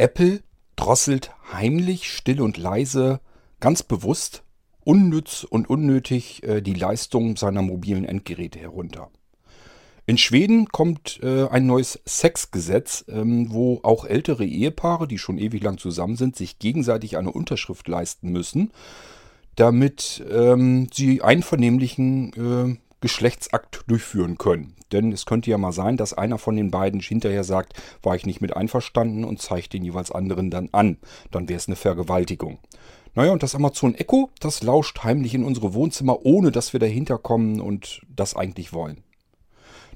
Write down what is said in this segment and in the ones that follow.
Apple drosselt heimlich, still und leise, ganz bewusst, unnütz und unnötig äh, die Leistung seiner mobilen Endgeräte herunter. In Schweden kommt äh, ein neues Sexgesetz, ähm, wo auch ältere Ehepaare, die schon ewig lang zusammen sind, sich gegenseitig eine Unterschrift leisten müssen, damit ähm, sie einvernehmlichen äh, Geschlechtsakt durchführen können. Denn es könnte ja mal sein, dass einer von den beiden hinterher sagt, war ich nicht mit einverstanden und zeigt den jeweils anderen dann an. Dann wäre es eine Vergewaltigung. Naja, und das Amazon Echo, das lauscht heimlich in unsere Wohnzimmer, ohne dass wir dahinter kommen und das eigentlich wollen.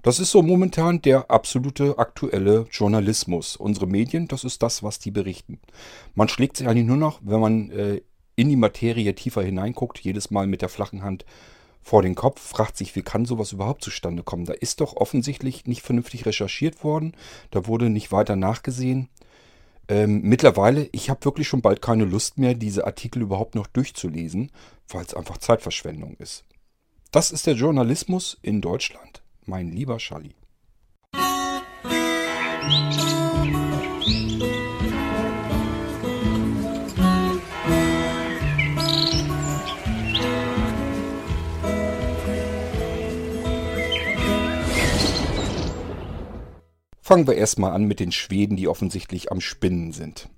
Das ist so momentan der absolute aktuelle Journalismus. Unsere Medien, das ist das, was die berichten. Man schlägt sich eigentlich nur noch, wenn man äh, in die Materie tiefer hineinguckt, jedes Mal mit der flachen Hand vor den Kopf, fragt sich, wie kann sowas überhaupt zustande kommen? Da ist doch offensichtlich nicht vernünftig recherchiert worden, da wurde nicht weiter nachgesehen. Ähm, mittlerweile, ich habe wirklich schon bald keine Lust mehr, diese Artikel überhaupt noch durchzulesen, weil es einfach Zeitverschwendung ist. Das ist der Journalismus in Deutschland mein lieber Schalli. Fangen wir erstmal an mit den Schweden, die offensichtlich am Spinnen sind.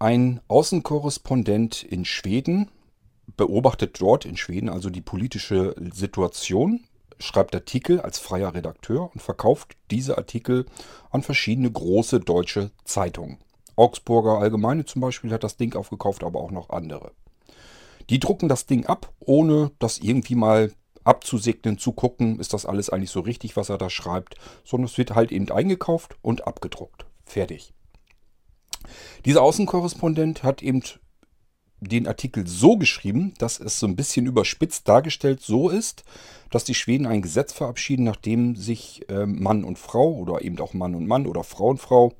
Ein Außenkorrespondent in Schweden beobachtet dort in Schweden also die politische Situation schreibt Artikel als freier Redakteur und verkauft diese Artikel an verschiedene große deutsche Zeitungen. Augsburger Allgemeine zum Beispiel hat das Ding aufgekauft, aber auch noch andere. Die drucken das Ding ab, ohne das irgendwie mal abzusegnen, zu gucken, ist das alles eigentlich so richtig, was er da schreibt, sondern es wird halt eben eingekauft und abgedruckt. Fertig. Dieser Außenkorrespondent hat eben den Artikel so geschrieben, dass es so ein bisschen überspitzt dargestellt so ist, dass die Schweden ein Gesetz verabschieden, nachdem sich äh, Mann und Frau oder eben auch Mann und Mann oder Frau und Frau,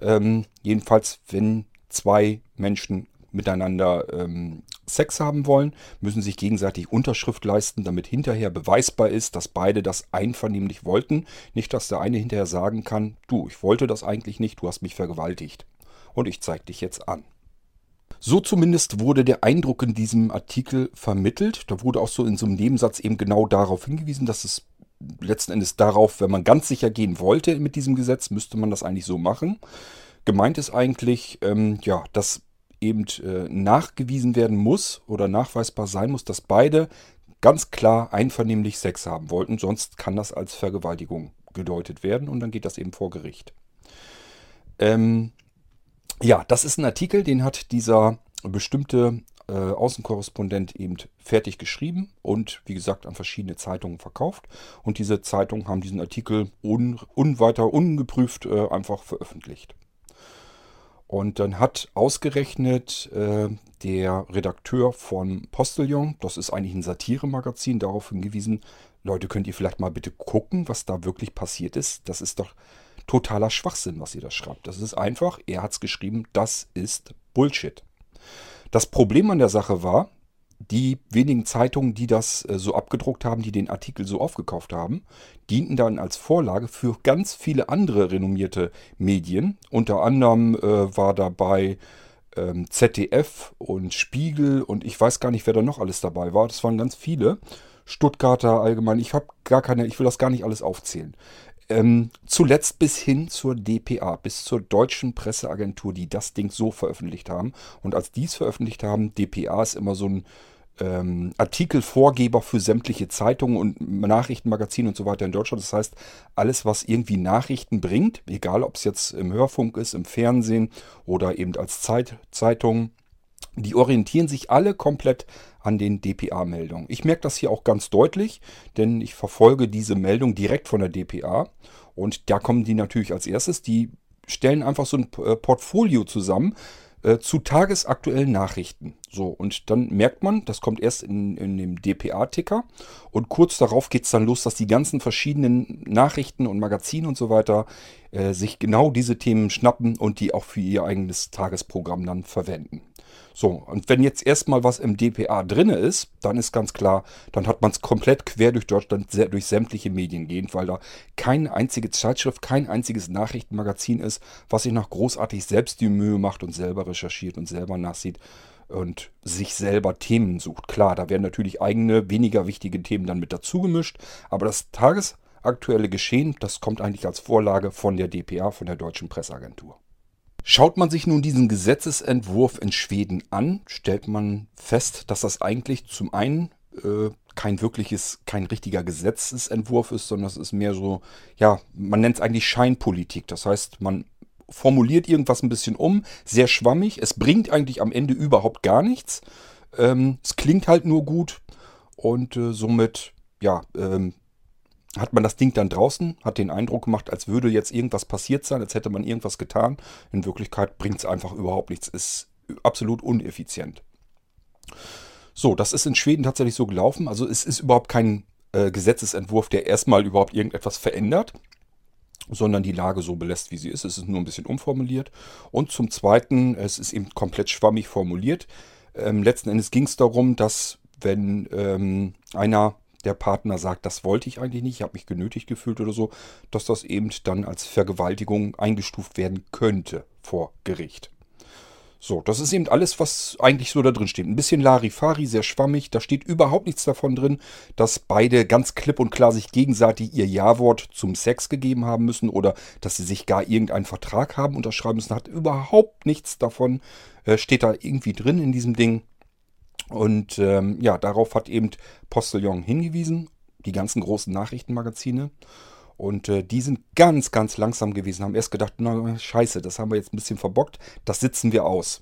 ähm, jedenfalls wenn zwei Menschen miteinander ähm, Sex haben wollen, müssen sich gegenseitig Unterschrift leisten, damit hinterher beweisbar ist, dass beide das einvernehmlich wollten. Nicht, dass der eine hinterher sagen kann, du, ich wollte das eigentlich nicht, du hast mich vergewaltigt. Und ich zeige dich jetzt an. So zumindest wurde der Eindruck in diesem Artikel vermittelt. Da wurde auch so in so einem Nebensatz eben genau darauf hingewiesen, dass es letzten Endes darauf, wenn man ganz sicher gehen wollte mit diesem Gesetz, müsste man das eigentlich so machen. Gemeint ist eigentlich, ähm, ja, dass eben äh, nachgewiesen werden muss oder nachweisbar sein muss, dass beide ganz klar einvernehmlich Sex haben wollten. Sonst kann das als Vergewaltigung gedeutet werden und dann geht das eben vor Gericht. Ähm, ja, das ist ein Artikel, den hat dieser bestimmte äh, Außenkorrespondent eben fertig geschrieben und wie gesagt an verschiedene Zeitungen verkauft. Und diese Zeitungen haben diesen Artikel un, unweiter ungeprüft äh, einfach veröffentlicht. Und dann hat ausgerechnet äh, der Redakteur von Postillon, das ist eigentlich ein Satiremagazin, darauf hingewiesen, Leute, könnt ihr vielleicht mal bitte gucken, was da wirklich passiert ist. Das ist doch totaler Schwachsinn, was ihr da schreibt. Das ist einfach, er hat es geschrieben, das ist Bullshit. Das Problem an der Sache war, die wenigen Zeitungen, die das äh, so abgedruckt haben, die den Artikel so aufgekauft haben, dienten dann als Vorlage für ganz viele andere renommierte Medien. Unter anderem äh, war dabei ähm, ZDF und Spiegel und ich weiß gar nicht, wer da noch alles dabei war. Das waren ganz viele. Stuttgarter allgemein. Ich habe gar keine, ich will das gar nicht alles aufzählen. Ähm, zuletzt bis hin zur DPA, bis zur deutschen Presseagentur, die das Ding so veröffentlicht haben. Und als die es veröffentlicht haben, DPA ist immer so ein ähm, Artikelvorgeber für sämtliche Zeitungen und Nachrichtenmagazine und so weiter in Deutschland. Das heißt, alles, was irgendwie Nachrichten bringt, egal ob es jetzt im Hörfunk ist, im Fernsehen oder eben als Zeit, Zeitung, die orientieren sich alle komplett an den DPA-Meldungen. Ich merke das hier auch ganz deutlich, denn ich verfolge diese Meldung direkt von der DPA und da kommen die natürlich als erstes. Die stellen einfach so ein äh, Portfolio zusammen äh, zu tagesaktuellen Nachrichten. So, und dann merkt man, das kommt erst in, in dem DPA-Ticker und kurz darauf geht es dann los, dass die ganzen verschiedenen Nachrichten und Magazine und so weiter äh, sich genau diese Themen schnappen und die auch für ihr eigenes Tagesprogramm dann verwenden. So, und wenn jetzt erstmal was im DPA drinne ist, dann ist ganz klar, dann hat man es komplett quer durch Deutschland, durch sämtliche Medien gehend, weil da keine einzige Zeitschrift, kein einziges Nachrichtenmagazin ist, was sich noch großartig selbst die Mühe macht und selber recherchiert und selber nachsieht und sich selber Themen sucht. Klar, da werden natürlich eigene, weniger wichtige Themen dann mit dazu gemischt, aber das tagesaktuelle Geschehen, das kommt eigentlich als Vorlage von der DPA, von der Deutschen Presseagentur. Schaut man sich nun diesen Gesetzesentwurf in Schweden an, stellt man fest, dass das eigentlich zum einen äh, kein wirkliches, kein richtiger Gesetzesentwurf ist, sondern es ist mehr so, ja, man nennt es eigentlich Scheinpolitik. Das heißt, man formuliert irgendwas ein bisschen um, sehr schwammig. Es bringt eigentlich am Ende überhaupt gar nichts. Ähm, es klingt halt nur gut und äh, somit, ja, ähm, hat man das Ding dann draußen, hat den Eindruck gemacht, als würde jetzt irgendwas passiert sein, als hätte man irgendwas getan. In Wirklichkeit bringt es einfach überhaupt nichts, ist absolut uneffizient. So, das ist in Schweden tatsächlich so gelaufen. Also es ist überhaupt kein äh, Gesetzesentwurf, der erstmal überhaupt irgendetwas verändert, sondern die Lage so belässt, wie sie ist. Es ist nur ein bisschen umformuliert. Und zum Zweiten, es ist eben komplett schwammig formuliert. Ähm, letzten Endes ging es darum, dass wenn ähm, einer der Partner sagt, das wollte ich eigentlich nicht, ich habe mich genötigt gefühlt oder so, dass das eben dann als Vergewaltigung eingestuft werden könnte vor Gericht. So, das ist eben alles, was eigentlich so da drin steht. Ein bisschen Larifari, sehr schwammig. Da steht überhaupt nichts davon drin, dass beide ganz klipp und klar sich gegenseitig ihr Ja-Wort zum Sex gegeben haben müssen oder dass sie sich gar irgendeinen Vertrag haben unterschreiben müssen. Hat überhaupt nichts davon, äh, steht da irgendwie drin in diesem Ding. Und ähm, ja, darauf hat eben Postillon hingewiesen, die ganzen großen Nachrichtenmagazine. Und äh, die sind ganz, ganz langsam gewesen, haben erst gedacht, na scheiße, das haben wir jetzt ein bisschen verbockt, das sitzen wir aus.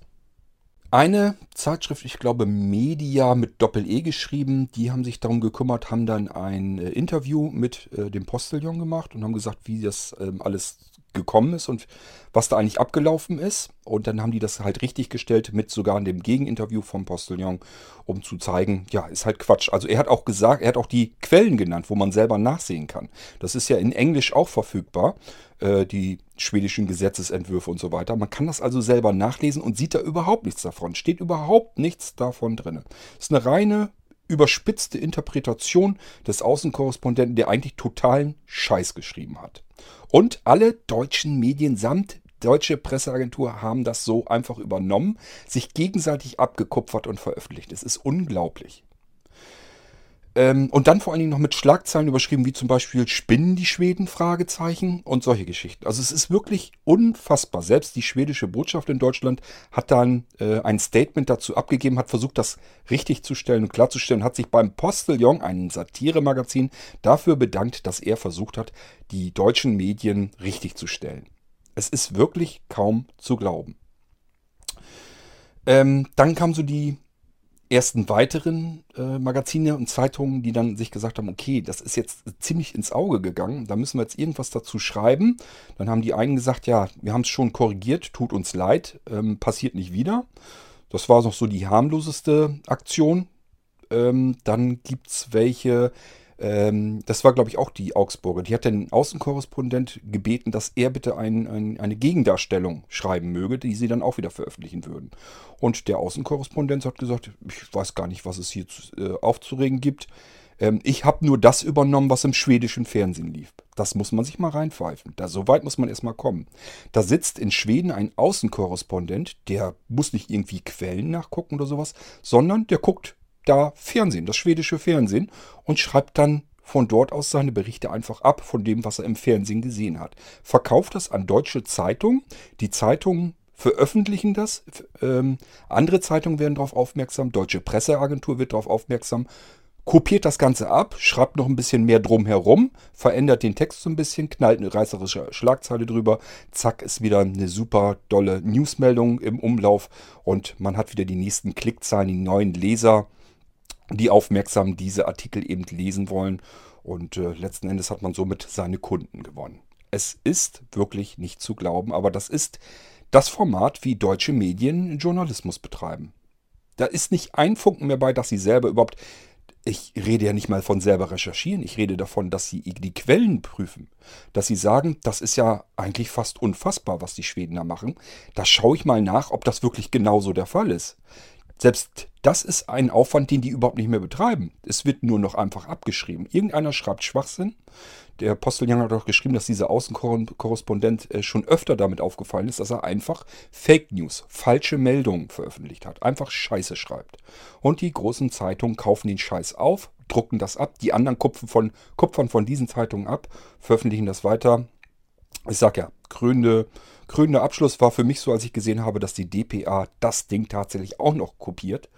Eine Zeitschrift, ich glaube Media mit Doppel-E geschrieben, die haben sich darum gekümmert, haben dann ein äh, Interview mit äh, dem Postillon gemacht und haben gesagt, wie das ähm, alles gekommen ist und was da eigentlich abgelaufen ist. Und dann haben die das halt richtig gestellt mit sogar dem Gegeninterview vom Postillon, um zu zeigen, ja, ist halt Quatsch. Also er hat auch gesagt, er hat auch die Quellen genannt, wo man selber nachsehen kann. Das ist ja in Englisch auch verfügbar, äh, die schwedischen Gesetzesentwürfe und so weiter. Man kann das also selber nachlesen und sieht da überhaupt nichts davon. Steht überhaupt nichts davon drin. Ist eine reine überspitzte Interpretation des Außenkorrespondenten, der eigentlich totalen Scheiß geschrieben hat. Und alle deutschen Medien samt deutsche Presseagentur haben das so einfach übernommen, sich gegenseitig abgekupfert und veröffentlicht. Es ist unglaublich. Ähm, und dann vor allen Dingen noch mit Schlagzeilen überschrieben, wie zum Beispiel Spinnen die Schweden? Fragezeichen und solche Geschichten. Also es ist wirklich unfassbar. Selbst die schwedische Botschaft in Deutschland hat dann äh, ein Statement dazu abgegeben, hat versucht, das richtig zu stellen und klarzustellen, hat sich beim Postillon, einem Satiremagazin, dafür bedankt, dass er versucht hat, die deutschen Medien richtig zu stellen. Es ist wirklich kaum zu glauben. Ähm, dann kam so die ersten weiteren äh, Magazine und Zeitungen, die dann sich gesagt haben, okay, das ist jetzt ziemlich ins Auge gegangen, da müssen wir jetzt irgendwas dazu schreiben. Dann haben die einen gesagt, ja, wir haben es schon korrigiert, tut uns leid, ähm, passiert nicht wieder. Das war noch so die harmloseste Aktion. Ähm, dann gibt es welche, ähm, das war, glaube ich, auch die Augsburger. Die hat den Außenkorrespondent gebeten, dass er bitte ein, ein, eine Gegendarstellung schreiben möge, die sie dann auch wieder veröffentlichen würden. Und der Außenkorrespondent hat gesagt, ich weiß gar nicht, was es hier zu, äh, aufzuregen gibt. Ähm, ich habe nur das übernommen, was im schwedischen Fernsehen lief. Das muss man sich mal reinpfeifen. Da, so weit muss man erstmal kommen. Da sitzt in Schweden ein Außenkorrespondent, der muss nicht irgendwie Quellen nachgucken oder sowas, sondern der guckt da Fernsehen, das schwedische Fernsehen, und schreibt dann von dort aus seine Berichte einfach ab von dem, was er im Fernsehen gesehen hat. Verkauft das an deutsche Zeitungen. Die Zeitungen veröffentlichen das. Ähm, andere Zeitungen werden darauf aufmerksam. Deutsche Presseagentur wird darauf aufmerksam. Kopiert das Ganze ab, schreibt noch ein bisschen mehr drum herum, verändert den Text so ein bisschen, knallt eine reißerische Schlagzeile drüber. Zack, ist wieder eine super dolle Newsmeldung im Umlauf und man hat wieder die nächsten Klickzahlen, die neuen Leser die aufmerksam diese Artikel eben lesen wollen. Und äh, letzten Endes hat man somit seine Kunden gewonnen. Es ist wirklich nicht zu glauben, aber das ist das Format, wie deutsche Medien Journalismus betreiben. Da ist nicht ein Funken mehr bei, dass sie selber überhaupt ich rede ja nicht mal von selber recherchieren, ich rede davon, dass sie die Quellen prüfen. Dass sie sagen, das ist ja eigentlich fast unfassbar, was die Schweden da machen. Da schaue ich mal nach, ob das wirklich genauso der Fall ist. Selbst das ist ein Aufwand, den die überhaupt nicht mehr betreiben. Es wird nur noch einfach abgeschrieben. Irgendeiner schreibt Schwachsinn. Der Posteljan hat auch geschrieben, dass dieser Außenkorrespondent äh, schon öfter damit aufgefallen ist, dass er einfach Fake News, falsche Meldungen veröffentlicht hat. Einfach Scheiße schreibt. Und die großen Zeitungen kaufen den Scheiß auf, drucken das ab. Die anderen kupfern von, kupfern von diesen Zeitungen ab, veröffentlichen das weiter. Ich sag ja, krönende krönender Abschluss war für mich so, als ich gesehen habe, dass die DPA das Ding tatsächlich auch noch kopiert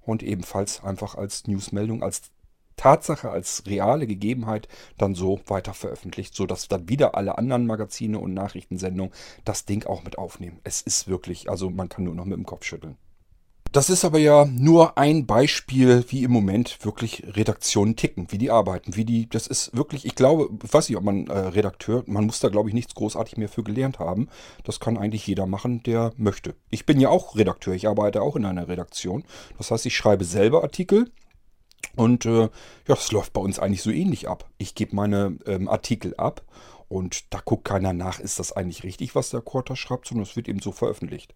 und ebenfalls einfach als Newsmeldung, als Tatsache, als reale Gegebenheit dann so weiter veröffentlicht, sodass dann wieder alle anderen Magazine und Nachrichtensendungen das Ding auch mit aufnehmen. Es ist wirklich, also man kann nur noch mit dem Kopf schütteln. Das ist aber ja nur ein Beispiel, wie im Moment wirklich Redaktionen ticken, wie die arbeiten, wie die, das ist wirklich, ich glaube, ich weiß nicht, ob man äh, Redakteur, man muss da glaube ich nichts großartig mehr für gelernt haben. Das kann eigentlich jeder machen, der möchte. Ich bin ja auch Redakteur, ich arbeite auch in einer Redaktion. Das heißt, ich schreibe selber Artikel, und äh, ja, das läuft bei uns eigentlich so ähnlich ab. Ich gebe meine ähm, Artikel ab und da guckt keiner nach, ist das eigentlich richtig, was der Quarter schreibt, sondern es wird eben so veröffentlicht.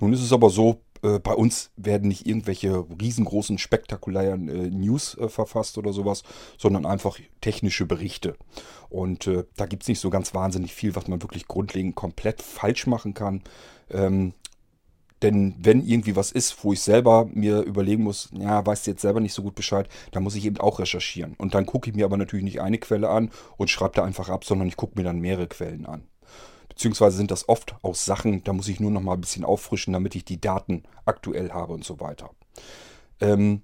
Nun ist es aber so, äh, bei uns werden nicht irgendwelche riesengroßen, spektakulären äh, News äh, verfasst oder sowas, sondern einfach technische Berichte. Und äh, da gibt es nicht so ganz wahnsinnig viel, was man wirklich grundlegend komplett falsch machen kann. Ähm, denn wenn irgendwie was ist, wo ich selber mir überlegen muss, ja, weißt du jetzt selber nicht so gut Bescheid, dann muss ich eben auch recherchieren. Und dann gucke ich mir aber natürlich nicht eine Quelle an und schreibe da einfach ab, sondern ich gucke mir dann mehrere Quellen an. Beziehungsweise sind das oft auch Sachen, da muss ich nur noch mal ein bisschen auffrischen, damit ich die Daten aktuell habe und so weiter. Ähm,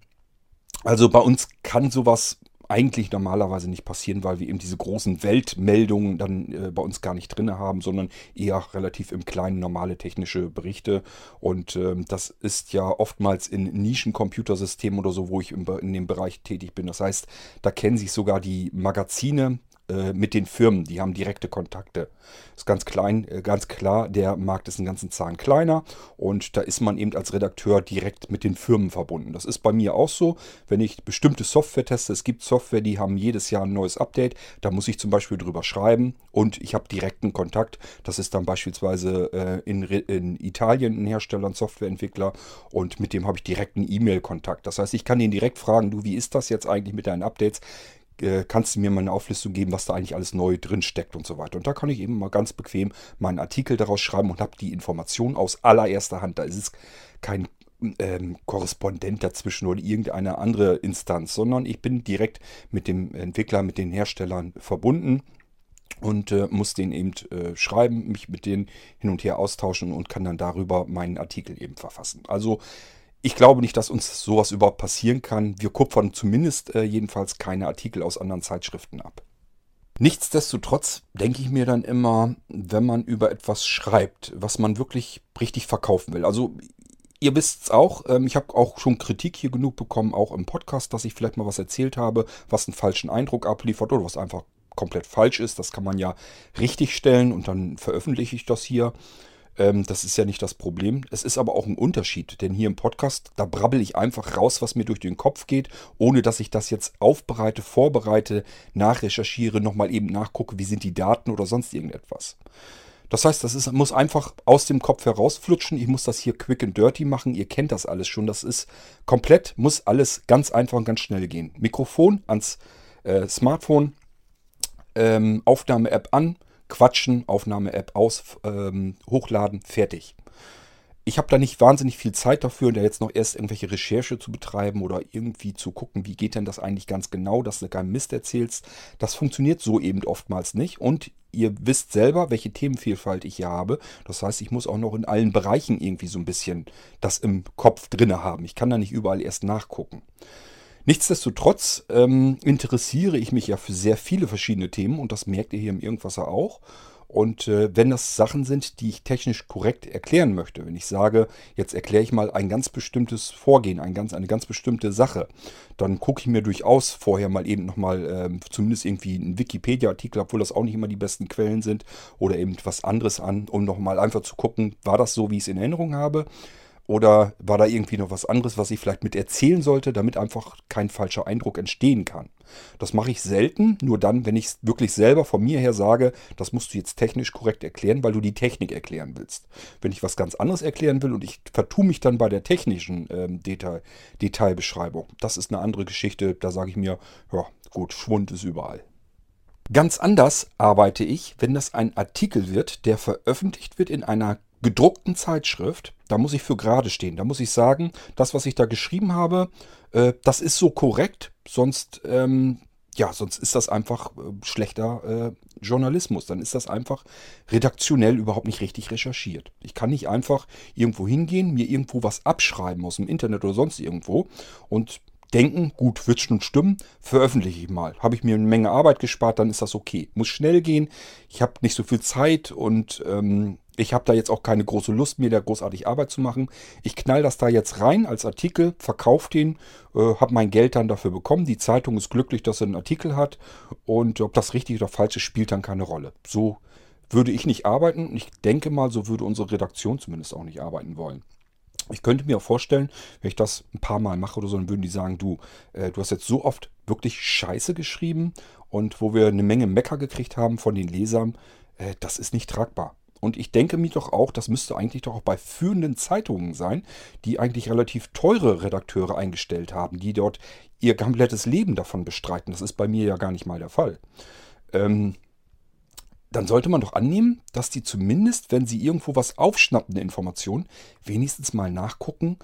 also bei uns kann sowas eigentlich normalerweise nicht passieren, weil wir eben diese großen Weltmeldungen dann äh, bei uns gar nicht drin haben, sondern eher relativ im kleinen normale technische Berichte. Und ähm, das ist ja oftmals in Nischencomputersystemen oder so, wo ich im, in dem Bereich tätig bin. Das heißt, da kennen sich sogar die Magazine äh, mit den Firmen. Die haben direkte Kontakte. Ist ganz klein, äh, ganz klar, der Markt ist einen ganzen Zahn kleiner und da ist man eben als Redakteur direkt mit den Firmen verbunden. Das ist bei mir auch so, wenn ich bestimmte Software teste. Es gibt Software, die haben jedes Jahr ein neues Update. Da muss ich zum Beispiel drüber schreiben und ich habe direkten Kontakt. Das ist dann beispielsweise äh, in, in Italien ein Hersteller, ein Softwareentwickler und mit dem habe ich direkten E-Mail-Kontakt. Das heißt, ich kann ihn direkt fragen, du, wie ist das jetzt eigentlich mit deinen Updates? Äh, kannst du mir mal eine Auflistung geben, was da eigentlich alles neu drin steckt und so weiter. Und da kann ich eben mal ganz bequem meinen Artikel daraus schreiben und habe die Information aus allererster Hand. Da ist es kein ähm, Korrespondent dazwischen oder irgendeine andere Instanz, sondern ich bin direkt mit dem Entwickler, mit den Herstellern verbunden und äh, muss den eben äh, schreiben, mich mit denen hin und her austauschen und kann dann darüber meinen Artikel eben verfassen. Also ich glaube nicht, dass uns sowas überhaupt passieren kann. Wir kupfern zumindest äh, jedenfalls keine Artikel aus anderen Zeitschriften ab. Nichtsdestotrotz denke ich mir dann immer, wenn man über etwas schreibt, was man wirklich richtig verkaufen will. Also ihr wisst es auch, ähm, ich habe auch schon Kritik hier genug bekommen, auch im Podcast, dass ich vielleicht mal was erzählt habe, was einen falschen Eindruck abliefert oder was einfach komplett falsch ist. Das kann man ja richtig stellen und dann veröffentliche ich das hier. Ähm, das ist ja nicht das Problem. Es ist aber auch ein Unterschied, denn hier im Podcast, da brabbel ich einfach raus, was mir durch den Kopf geht, ohne dass ich das jetzt aufbereite, vorbereite, nachrecherchiere, nochmal eben nachgucke, wie sind die Daten oder sonst irgendetwas. Das heißt, das ist, muss einfach aus dem Kopf herausflutschen. Ich muss das hier quick and dirty machen. Ihr kennt das alles schon. Das ist komplett, muss alles ganz einfach und ganz schnell gehen. Mikrofon ans äh, Smartphone, ähm, Aufnahme-App an, quatschen, Aufnahme-App aus, ähm, hochladen, fertig. Ich habe da nicht wahnsinnig viel Zeit dafür, da jetzt noch erst irgendwelche Recherche zu betreiben oder irgendwie zu gucken, wie geht denn das eigentlich ganz genau, dass du keinen Mist erzählst. Das funktioniert so eben oftmals nicht. Und ihr wisst selber, welche Themenvielfalt ich hier habe. Das heißt, ich muss auch noch in allen Bereichen irgendwie so ein bisschen das im Kopf drinne haben. Ich kann da nicht überall erst nachgucken. Nichtsdestotrotz ähm, interessiere ich mich ja für sehr viele verschiedene Themen und das merkt ihr hier im Irgendwasser auch. Und äh, wenn das Sachen sind, die ich technisch korrekt erklären möchte, wenn ich sage, jetzt erkläre ich mal ein ganz bestimmtes Vorgehen, ein ganz, eine ganz bestimmte Sache, dann gucke ich mir durchaus vorher mal eben nochmal äh, zumindest irgendwie einen Wikipedia-Artikel, obwohl das auch nicht immer die besten Quellen sind, oder eben was anderes an, um nochmal einfach zu gucken, war das so, wie ich es in Erinnerung habe Oder war da irgendwie noch was anderes, was ich vielleicht mit erzählen sollte, damit einfach kein falscher Eindruck entstehen kann? Das mache ich selten, nur dann, wenn ich es wirklich selber von mir her sage, das musst du jetzt technisch korrekt erklären, weil du die Technik erklären willst. Wenn ich was ganz anderes erklären will und ich vertue mich dann bei der technischen ähm, Detail, Detailbeschreibung, das ist eine andere Geschichte. Da sage ich mir, ja gut, Schwund ist überall. Ganz anders arbeite ich, wenn das ein Artikel wird, der veröffentlicht wird in einer gedruckten Zeitschrift, da muss ich für gerade stehen. Da muss ich sagen, das, was ich da geschrieben habe, äh, das ist so korrekt, sonst, ähm, ja, sonst ist das einfach äh, schlechter äh, Journalismus. Dann ist das einfach redaktionell überhaupt nicht richtig recherchiert. Ich kann nicht einfach irgendwo hingehen, mir irgendwo was abschreiben aus dem Internet oder sonst irgendwo und denken, gut, wird schon stimmen, veröffentliche ich mal. Habe ich mir eine Menge Arbeit gespart, dann ist das okay. Muss schnell gehen, ich habe nicht so viel Zeit und ähm, ich habe da jetzt auch keine große Lust, mir da großartig Arbeit zu machen. Ich knall das da jetzt rein als Artikel, verkaufe den, äh, habe mein Geld dann dafür bekommen. Die Zeitung ist glücklich, dass er einen Artikel hat. Und ob das richtig oder falsch ist, spielt dann keine Rolle. So würde ich nicht arbeiten. Ich denke mal, so würde unsere Redaktion zumindest auch nicht arbeiten wollen. Ich könnte mir auch vorstellen, wenn ich das ein paar Mal mache oder so, dann würden die sagen, du, äh, du hast jetzt so oft wirklich Scheiße geschrieben und wo wir eine Menge Mecker gekriegt haben von den Lesern, äh, das ist nicht tragbar. Und ich denke mir doch auch, das müsste eigentlich doch auch bei führenden Zeitungen sein, die eigentlich relativ teure Redakteure eingestellt haben, die dort ihr komplettes Leben davon bestreiten. Das ist bei mir ja gar nicht mal der Fall. Ähm, dann sollte man doch annehmen, dass die zumindest, wenn sie irgendwo was aufschnappen, eine Information, wenigstens mal nachgucken,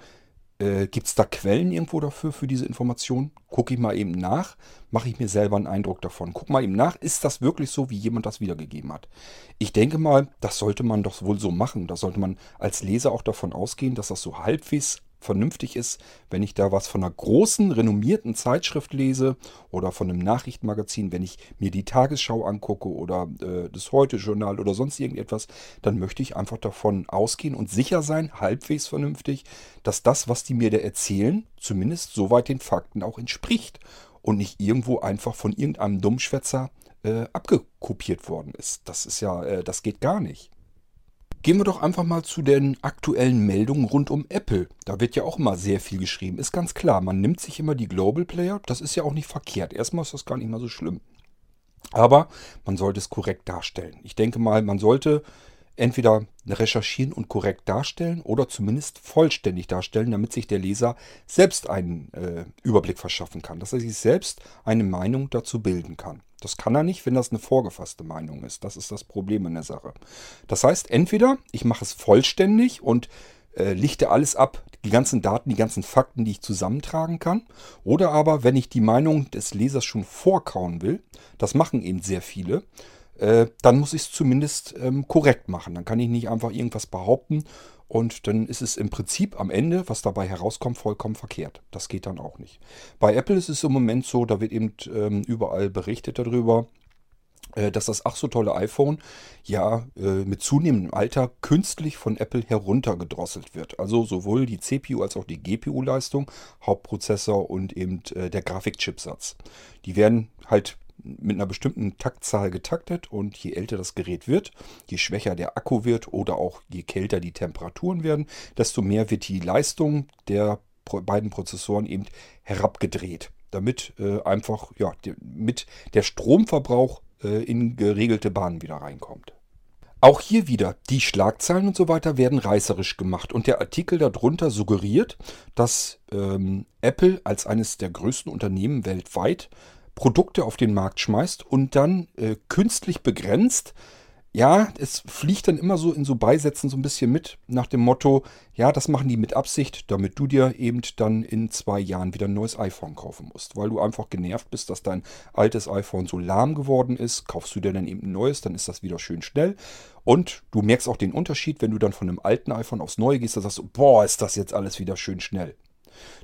äh, Gibt es da Quellen irgendwo dafür, für diese Information? Gucke ich mal eben nach, mache ich mir selber einen Eindruck davon. Guck mal eben nach, ist das wirklich so, wie jemand das wiedergegeben hat? Ich denke mal, das sollte man doch wohl so machen. Da sollte man als Leser auch davon ausgehen, dass das so halbwegs vernünftig ist, wenn ich da was von einer großen, renommierten Zeitschrift lese oder von einem Nachrichtenmagazin, wenn ich mir die Tagesschau angucke oder äh, das Heute-Journal oder sonst irgendetwas, dann möchte ich einfach davon ausgehen und sicher sein, halbwegs vernünftig, dass das, was die mir da erzählen, zumindest soweit den Fakten auch entspricht und nicht irgendwo einfach von irgendeinem Dummschwätzer äh, abgekopiert worden ist. Das ist ja, äh, das geht gar nicht. Gehen wir doch einfach mal zu den aktuellen Meldungen rund um Apple. Da wird ja auch immer sehr viel geschrieben. Ist ganz klar, man nimmt sich immer die Global Player. Das ist ja auch nicht verkehrt. Erstmal ist das gar nicht mal so schlimm. Aber man sollte es korrekt darstellen. Ich denke mal, man sollte entweder recherchieren und korrekt darstellen oder zumindest vollständig darstellen, damit sich der Leser selbst einen äh, Überblick verschaffen kann, dass er sich selbst eine Meinung dazu bilden kann. Das kann er nicht, wenn das eine vorgefasste Meinung ist. Das ist das Problem in der Sache. Das heißt, entweder ich mache es vollständig und äh, lichte alles ab, die ganzen Daten, die ganzen Fakten, die ich zusammentragen kann. Oder aber, wenn ich die Meinung des Lesers schon vorkauen will, das machen eben sehr viele, äh, dann muss ich es zumindest ähm, korrekt machen. Dann kann ich nicht einfach irgendwas behaupten und dann ist es im Prinzip am Ende, was dabei herauskommt, vollkommen verkehrt. Das geht dann auch nicht. Bei Apple ist es im Moment so, da wird eben ähm, überall berichtet darüber, äh, dass das ach so tolle iPhone ja äh, mit zunehmendem Alter künstlich von Apple heruntergedrosselt wird. Also sowohl die CPU als auch die GPU-Leistung, Hauptprozessor und eben äh, der Grafikchipsatz. Die werden halt mit einer bestimmten Taktzahl getaktet und je älter das Gerät wird, je schwächer der Akku wird oder auch je kälter die Temperaturen werden, desto mehr wird die Leistung der beiden Prozessoren eben herabgedreht, damit äh, einfach ja, mit der Stromverbrauch äh, in geregelte Bahnen wieder reinkommt. Auch hier wieder, die Schlagzeilen und so weiter werden reißerisch gemacht und der Artikel darunter suggeriert, dass ähm, Apple als eines der größten Unternehmen weltweit Produkte auf den Markt schmeißt und dann äh, künstlich begrenzt. Ja, es fliegt dann immer so in so Beisätzen so ein bisschen mit nach dem Motto, ja, das machen die mit Absicht, damit du dir eben dann in zwei Jahren wieder ein neues iPhone kaufen musst. Weil du einfach genervt bist, dass dein altes iPhone so lahm geworden ist, kaufst du dir dann eben ein neues, dann ist das wieder schön schnell. Und du merkst auch den Unterschied, wenn du dann von einem alten iPhone aufs neue gehst, dann sagst du, boah, ist das jetzt alles wieder schön schnell.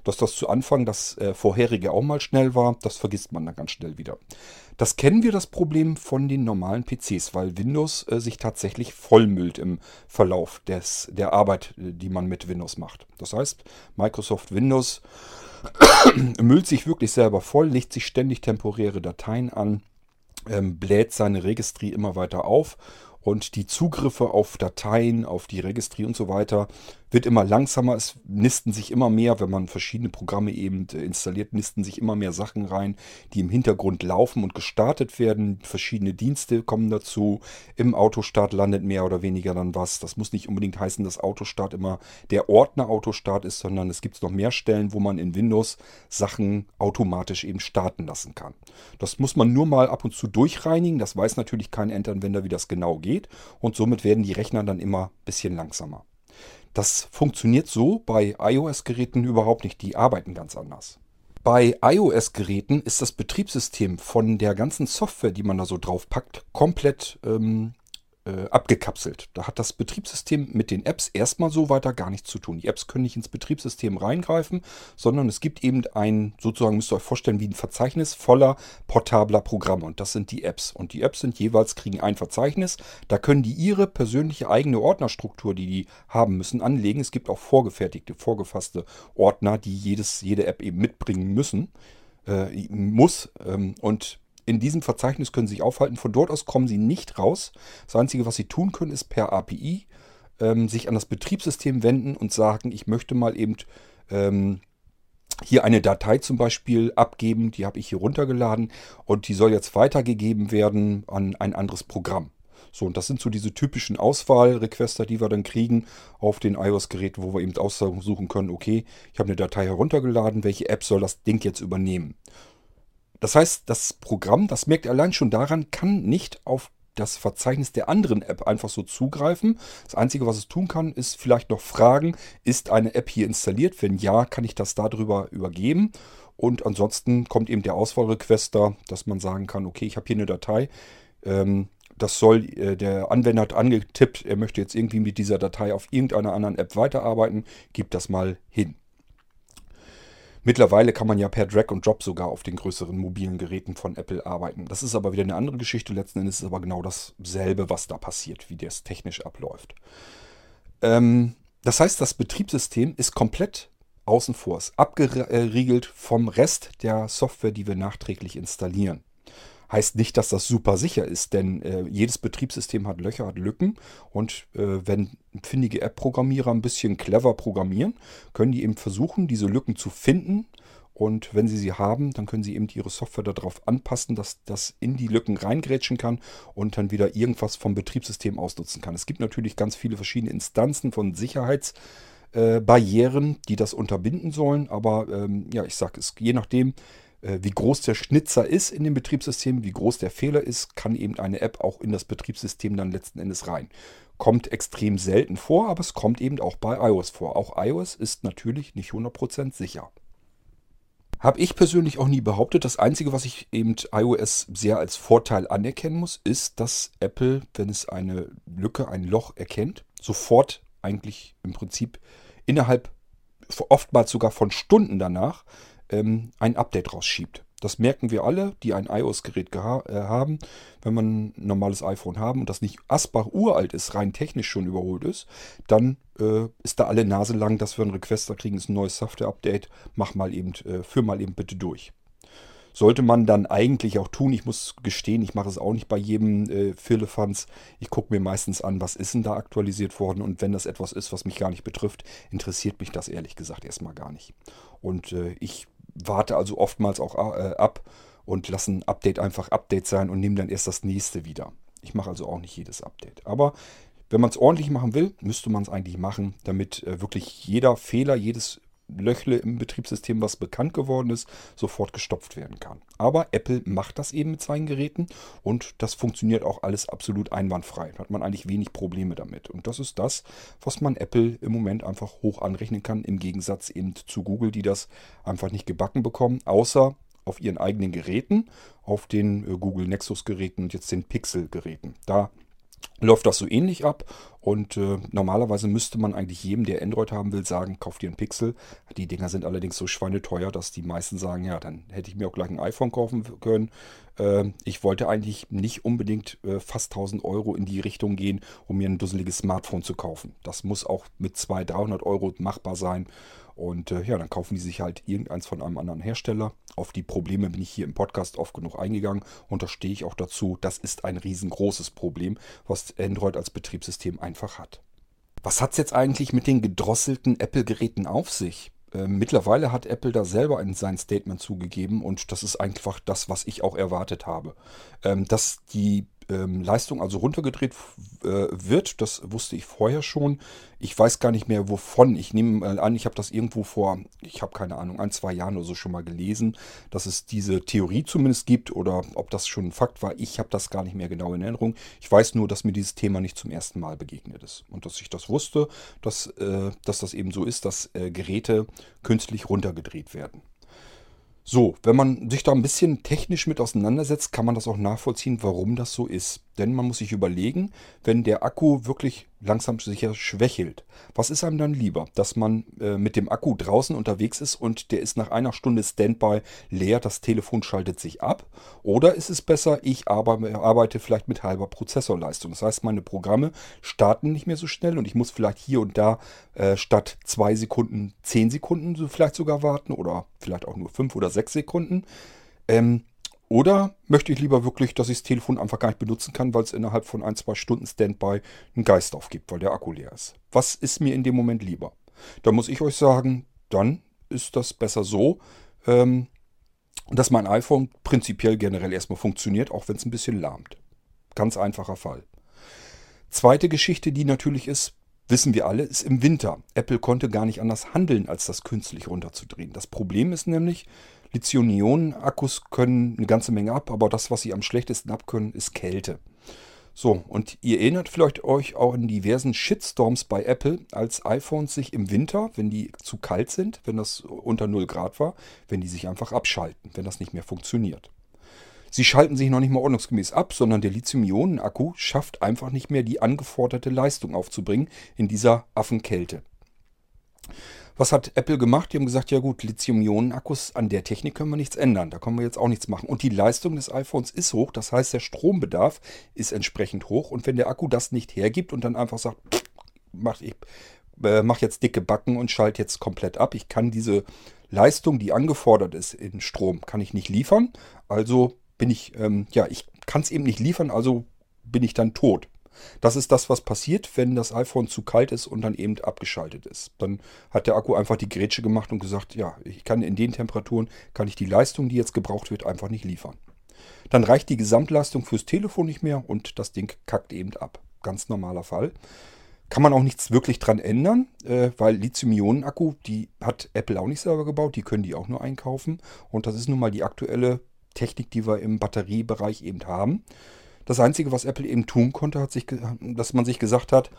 Dass das zu Anfang das äh, vorherige auch mal schnell war, das vergisst man dann ganz schnell wieder. Das kennen wir das Problem von den normalen PCs, weil Windows äh, sich tatsächlich vollmüllt im Verlauf des, der Arbeit, äh, die man mit Windows macht. Das heißt, Microsoft Windows müllt sich wirklich selber voll, legt sich ständig temporäre Dateien an, ähm, bläht seine Registrie immer weiter auf und die Zugriffe auf Dateien, auf die Registrie und so weiter wird immer langsamer. Es nisten sich immer mehr, wenn man verschiedene Programme eben installiert, nisten sich immer mehr Sachen rein, die im Hintergrund laufen und gestartet werden. Verschiedene Dienste kommen dazu. Im Autostart landet mehr oder weniger dann was. Das muss nicht unbedingt heißen, dass Autostart immer der Ordner Autostart ist, sondern es gibt noch mehr Stellen, wo man in Windows Sachen automatisch eben starten lassen kann. Das muss man nur mal ab und zu durchreinigen. Das weiß natürlich kein Endanwender, wie das genau geht geht und somit werden die Rechner dann immer ein bisschen langsamer. Das funktioniert so bei iOS-Geräten überhaupt nicht, die arbeiten ganz anders. Bei iOS-Geräten ist das Betriebssystem von der ganzen Software, die man da so drauf packt, komplett ähm, äh, abgekapselt. Da hat das Betriebssystem mit den Apps erstmal so weiter gar nichts zu tun. Die Apps können nicht ins Betriebssystem reingreifen, sondern es gibt eben ein, sozusagen müsst ihr euch vorstellen, wie ein Verzeichnis voller portabler Programme. Und das sind die Apps. Und die Apps sind jeweils, kriegen ein Verzeichnis. Da können die ihre persönliche eigene Ordnerstruktur, die die haben müssen, anlegen. Es gibt auch vorgefertigte, vorgefasste Ordner, die jedes, jede App eben mitbringen müssen. Äh, muss. Ähm, und in diesem Verzeichnis können Sie sich aufhalten. Von dort aus kommen Sie nicht raus. Das Einzige, was Sie tun können, ist per API ähm, sich an das Betriebssystem wenden und sagen, ich möchte mal eben ähm, hier eine Datei zum Beispiel abgeben. Die habe ich hier runtergeladen und die soll jetzt weitergegeben werden an ein anderes Programm. So, und das sind so diese typischen Auswahlrequester, die wir dann kriegen auf den iOS-Geräten, wo wir eben aussuchen können, okay, ich habe eine Datei heruntergeladen, welche App soll das Ding jetzt übernehmen? Das heißt, das Programm, das merkt allein schon daran, kann nicht auf das Verzeichnis der anderen App einfach so zugreifen. Das Einzige, was es tun kann, ist vielleicht noch fragen, ist eine App hier installiert? Wenn ja, kann ich das darüber übergeben. Und ansonsten kommt eben der Auswahlrequester, dass man sagen kann, okay, ich habe hier eine Datei. Ähm, das soll, äh, der Anwender hat angetippt, er möchte jetzt irgendwie mit dieser Datei auf irgendeiner anderen App weiterarbeiten. Gib das mal hin. Mittlerweile kann man ja per Drag und Drop sogar auf den größeren mobilen Geräten von Apple arbeiten. Das ist aber wieder eine andere Geschichte. Letzten Endes ist es aber genau dasselbe, was da passiert, wie das technisch abläuft. Ähm, das heißt, das Betriebssystem ist komplett außen vor, ist abgeriegelt vom Rest der Software, die wir nachträglich installieren. Heißt nicht, dass das super sicher ist, denn äh, jedes Betriebssystem hat Löcher, hat Lücken. Und äh, wenn findige App-Programmierer ein bisschen clever programmieren, können die eben versuchen, diese Lücken zu finden. Und wenn sie sie haben, dann können sie eben ihre Software darauf anpassen, dass das in die Lücken reingrätschen kann und dann wieder irgendwas vom Betriebssystem ausnutzen kann. Es gibt natürlich ganz viele verschiedene Instanzen von Sicherheitsbarrieren, äh, die das unterbinden sollen. Aber ähm, ja, ich sage es, je nachdem, wie groß der Schnitzer ist in dem Betriebssystem, wie groß der Fehler ist, kann eben eine App auch in das Betriebssystem dann letzten Endes rein. Kommt extrem selten vor, aber es kommt eben auch bei iOS vor. Auch iOS ist natürlich nicht 100% sicher. Habe ich persönlich auch nie behauptet. Das Einzige, was ich eben iOS sehr als Vorteil anerkennen muss, ist, dass Apple, wenn es eine Lücke, ein Loch erkennt, sofort eigentlich im Prinzip innerhalb, oftmals sogar von Stunden danach, ähm, ein Update rausschiebt. Das merken wir alle, die ein iOS-Gerät äh, haben. Wenn man ein normales iPhone haben und das nicht Asbach uralt ist, rein technisch schon überholt ist, dann äh, ist da alle Nase lang, dass wir einen Requester kriegen, ist ein neues Software-Update. Mach mal eben, äh, führ mal eben bitte durch. Sollte man dann eigentlich auch tun. Ich muss gestehen, ich mache es auch nicht bei jedem äh, Firlefanz. Ich gucke mir meistens an, was ist denn da aktualisiert worden. Und wenn das etwas ist, was mich gar nicht betrifft, interessiert mich das ehrlich gesagt erstmal gar nicht. Und äh, ich warte also oftmals auch äh, ab und lasse ein Update einfach Update sein und nehme dann erst das nächste wieder. Ich mache also auch nicht jedes Update. Aber wenn man es ordentlich machen will, müsste man es eigentlich machen, damit äh, wirklich jeder Fehler, jedes Löchle im Betriebssystem, was bekannt geworden ist, sofort gestopft werden kann. Aber Apple macht das eben mit seinen Geräten und das funktioniert auch alles absolut einwandfrei. Da hat man eigentlich wenig Probleme damit. Und das ist das, was man Apple im Moment einfach hoch anrechnen kann, im Gegensatz eben zu Google, die das einfach nicht gebacken bekommen, außer auf ihren eigenen Geräten, auf den äh, Google Nexus Geräten und jetzt den Pixel Geräten. Da läuft das so ähnlich ab Und äh, normalerweise müsste man eigentlich jedem, der Android haben will, sagen, kauf dir einen Pixel. Die Dinger sind allerdings so schweineteuer, dass die meisten sagen, ja, dann hätte ich mir auch gleich ein iPhone kaufen können. Äh, ich wollte eigentlich nicht unbedingt äh, fast 1000 Euro in die Richtung gehen, um mir ein dusseliges Smartphone zu kaufen. Das muss auch mit 200, 300 Euro machbar sein. Und äh, ja, dann kaufen die sich halt irgendeins von einem anderen Hersteller. Auf die Probleme bin ich hier im Podcast oft genug eingegangen und da stehe ich auch dazu. Das ist ein riesengroßes Problem, was Android als Betriebssystem einfach hat. Was hat es jetzt eigentlich mit den gedrosselten Apple-Geräten auf sich? Äh, mittlerweile hat Apple da selber in sein Statement zugegeben und das ist einfach das, was ich auch erwartet habe. Ähm, dass die ähm, Leistung also runtergedreht äh, wird. Das wusste ich vorher schon. Ich weiß gar nicht mehr wovon. Ich nehme mal an, ich habe das irgendwo vor, ich habe keine Ahnung, ein, zwei Jahren oder so schon mal gelesen, dass es diese Theorie zumindest gibt oder ob das schon ein Fakt war. Ich habe das gar nicht mehr genau in Erinnerung. Ich weiß nur, dass mir dieses Thema nicht zum ersten Mal begegnet ist und dass ich das wusste, dass, äh, dass das eben so ist, dass äh, Geräte künstlich runtergedreht werden. So, wenn man sich da ein bisschen technisch mit auseinandersetzt, kann man das auch nachvollziehen, warum das so ist. Denn man muss sich überlegen, wenn der Akku wirklich langsam sicher schwächelt, was ist einem dann lieber? Dass man äh, mit dem Akku draußen unterwegs ist und der ist nach einer Stunde Standby leer, das Telefon schaltet sich ab? Oder ist es besser, ich arbeite vielleicht mit halber Prozessorleistung? Das heißt, meine Programme starten nicht mehr so schnell und ich muss vielleicht hier und da äh, statt zwei Sekunden zehn Sekunden so vielleicht sogar warten oder vielleicht auch nur fünf oder sechs Sekunden. Ähm, oder möchte ich lieber wirklich, dass ich das Telefon einfach gar nicht benutzen kann, weil es innerhalb von ein, zwei Stunden Standby einen Geist aufgibt, weil der Akku leer ist? Was ist mir in dem Moment lieber? Da muss ich euch sagen, dann ist das besser so, ähm, dass mein iPhone prinzipiell generell erstmal funktioniert, auch wenn es ein bisschen lahmt. Ganz einfacher Fall. Zweite Geschichte, die natürlich ist, wissen wir alle, ist im Winter. Apple konnte gar nicht anders handeln, als das künstlich runterzudrehen. Das Problem ist nämlich, Lithium-Ionen-Akkus können eine ganze Menge ab, aber das, was sie am schlechtesten abkönnen, ist Kälte. So, und ihr erinnert vielleicht euch auch an diversen Shitstorms bei Apple, als iPhones sich im Winter, wenn die zu kalt sind, wenn das unter 0 Grad war, wenn die sich einfach abschalten, wenn das nicht mehr funktioniert. Sie schalten sich noch nicht mal ordnungsgemäß ab, sondern der Lithium-Ionen-Akku schafft einfach nicht mehr die angeforderte Leistung aufzubringen in dieser Affenkälte. Was hat Apple gemacht? Die haben gesagt, ja gut, Lithium-Ionen-Akkus, an der Technik können wir nichts ändern. Da können wir jetzt auch nichts machen. Und die Leistung des iPhones ist hoch. Das heißt, der Strombedarf ist entsprechend hoch. Und wenn der Akku das nicht hergibt und dann einfach sagt, mach, ich äh, mach jetzt dicke Backen und schalte jetzt komplett ab. Ich kann diese Leistung, die angefordert ist in Strom, kann ich nicht liefern. Also bin ich, ähm, ja, ich kann es eben nicht liefern, also bin ich dann tot. Das ist das, was passiert, wenn das iPhone zu kalt ist und dann eben abgeschaltet ist. Dann hat der Akku einfach die Grätsche gemacht und gesagt, ja, ich kann in den Temperaturen, kann ich die Leistung, die jetzt gebraucht wird, einfach nicht liefern. Dann reicht die Gesamtleistung fürs Telefon nicht mehr und das Ding kackt eben ab. Ganz normaler Fall. Kann man auch nichts wirklich dran ändern, äh, weil Lithium-Ionen-Akku, die hat Apple auch nicht selber gebaut, die können die auch nur einkaufen. Und das ist nun mal die aktuelle Technik, die wir im Batteriebereich eben haben. Das Einzige, was Apple eben tun konnte, hat sich, dass man sich gesagt hat,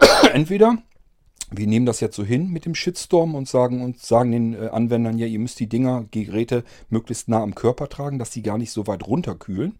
entweder wir nehmen das jetzt so hin mit dem Shitstorm und sagen und sagen den äh, Anwendern, ja, ihr müsst die Dinger, die Geräte möglichst nah am Körper tragen, dass sie gar nicht so weit runterkühlen.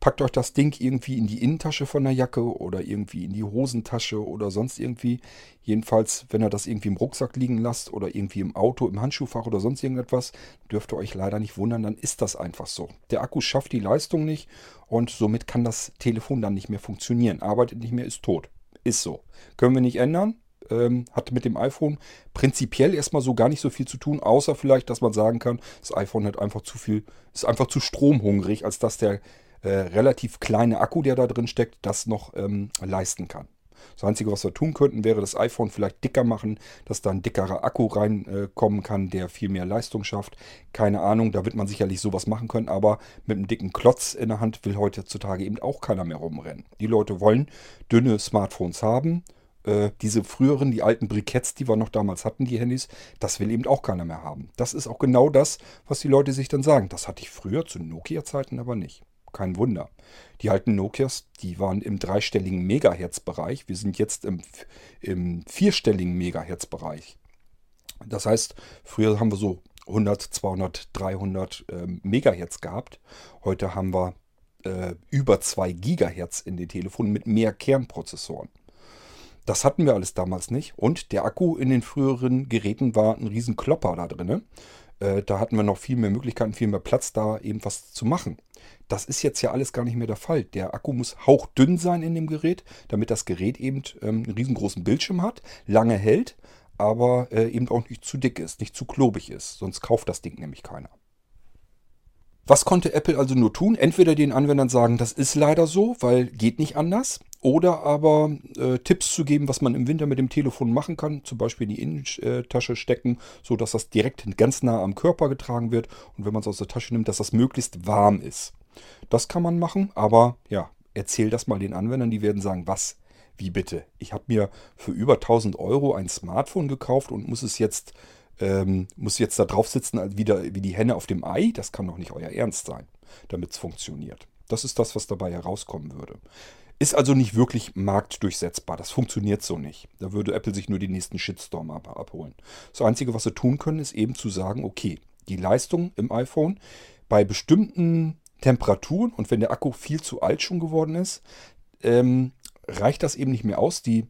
Packt euch das Ding irgendwie in die Innentasche von der Jacke oder irgendwie in die Hosentasche oder sonst irgendwie. Jedenfalls, wenn ihr das irgendwie im Rucksack liegen lasst oder irgendwie im Auto, im Handschuhfach oder sonst irgendetwas, dürft ihr euch leider nicht wundern, dann ist das einfach so. Der Akku schafft die Leistung nicht und somit kann das Telefon dann nicht mehr funktionieren. Arbeitet nicht mehr, ist tot. Ist so. Können wir nicht ändern. Ähm, hat mit dem iPhone prinzipiell erstmal so gar nicht so viel zu tun, außer vielleicht, dass man sagen kann, das iPhone hat einfach zu viel, ist einfach zu stromhungrig, als dass der äh, relativ kleine Akku, der da drin steckt, das noch ähm, leisten kann. Das Einzige, was wir tun könnten, wäre das iPhone vielleicht dicker machen, dass da ein dickerer Akku reinkommen äh, kann, der viel mehr Leistung schafft. Keine Ahnung, da wird man sicherlich sowas machen können, aber mit einem dicken Klotz in der Hand will heutzutage eben auch keiner mehr rumrennen. Die Leute wollen dünne Smartphones haben. Äh, diese früheren, die alten Briketts, die wir noch damals hatten, die Handys, das will eben auch keiner mehr haben. Das ist auch genau das, was die Leute sich dann sagen. Das hatte ich früher zu Nokia-Zeiten aber nicht kein Wunder. Die alten Nokias, die waren im dreistelligen Megahertz-Bereich. Wir sind jetzt im, im vierstelligen Megahertz-Bereich. Das heißt, früher haben wir so 100, 200, 300 äh, Megahertz gehabt. Heute haben wir äh, über 2 Gigahertz in den Telefonen mit mehr Kernprozessoren. Das hatten wir alles damals nicht. Und der Akku in den früheren Geräten war ein riesen Klopper da drin. Äh, da hatten wir noch viel mehr Möglichkeiten, viel mehr Platz da eben was zu machen. Das ist jetzt ja alles gar nicht mehr der Fall. Der Akku muss hauchdünn sein in dem Gerät, damit das Gerät eben ähm, einen riesengroßen Bildschirm hat, lange hält, aber äh, eben auch nicht zu dick ist, nicht zu klobig ist. Sonst kauft das Ding nämlich keiner. Was konnte Apple also nur tun? Entweder den Anwendern sagen, das ist leider so, weil geht nicht anders. Oder aber äh, Tipps zu geben, was man im Winter mit dem Telefon machen kann. Zum Beispiel in die Innentasche stecken, sodass das direkt ganz nah am Körper getragen wird. Und wenn man es aus der Tasche nimmt, dass das möglichst warm ist. Das kann man machen, aber ja, erzähl das mal den Anwendern. Die werden sagen, was? Wie bitte? Ich habe mir für über 1000 Euro ein Smartphone gekauft und muss es jetzt ähm, muss jetzt da drauf sitzen wie, wie die Henne auf dem Ei. Das kann doch nicht euer Ernst sein, damit es funktioniert. Das ist das, was dabei herauskommen würde. Ist also nicht wirklich marktdurchsetzbar. Das funktioniert so nicht. Da würde Apple sich nur den nächsten Shitstorm ab abholen. Das Einzige, was sie tun können, ist eben zu sagen, okay, die Leistung im iPhone bei bestimmten Temperaturen und wenn der Akku viel zu alt schon geworden ist, ähm, reicht das eben nicht mehr aus. Die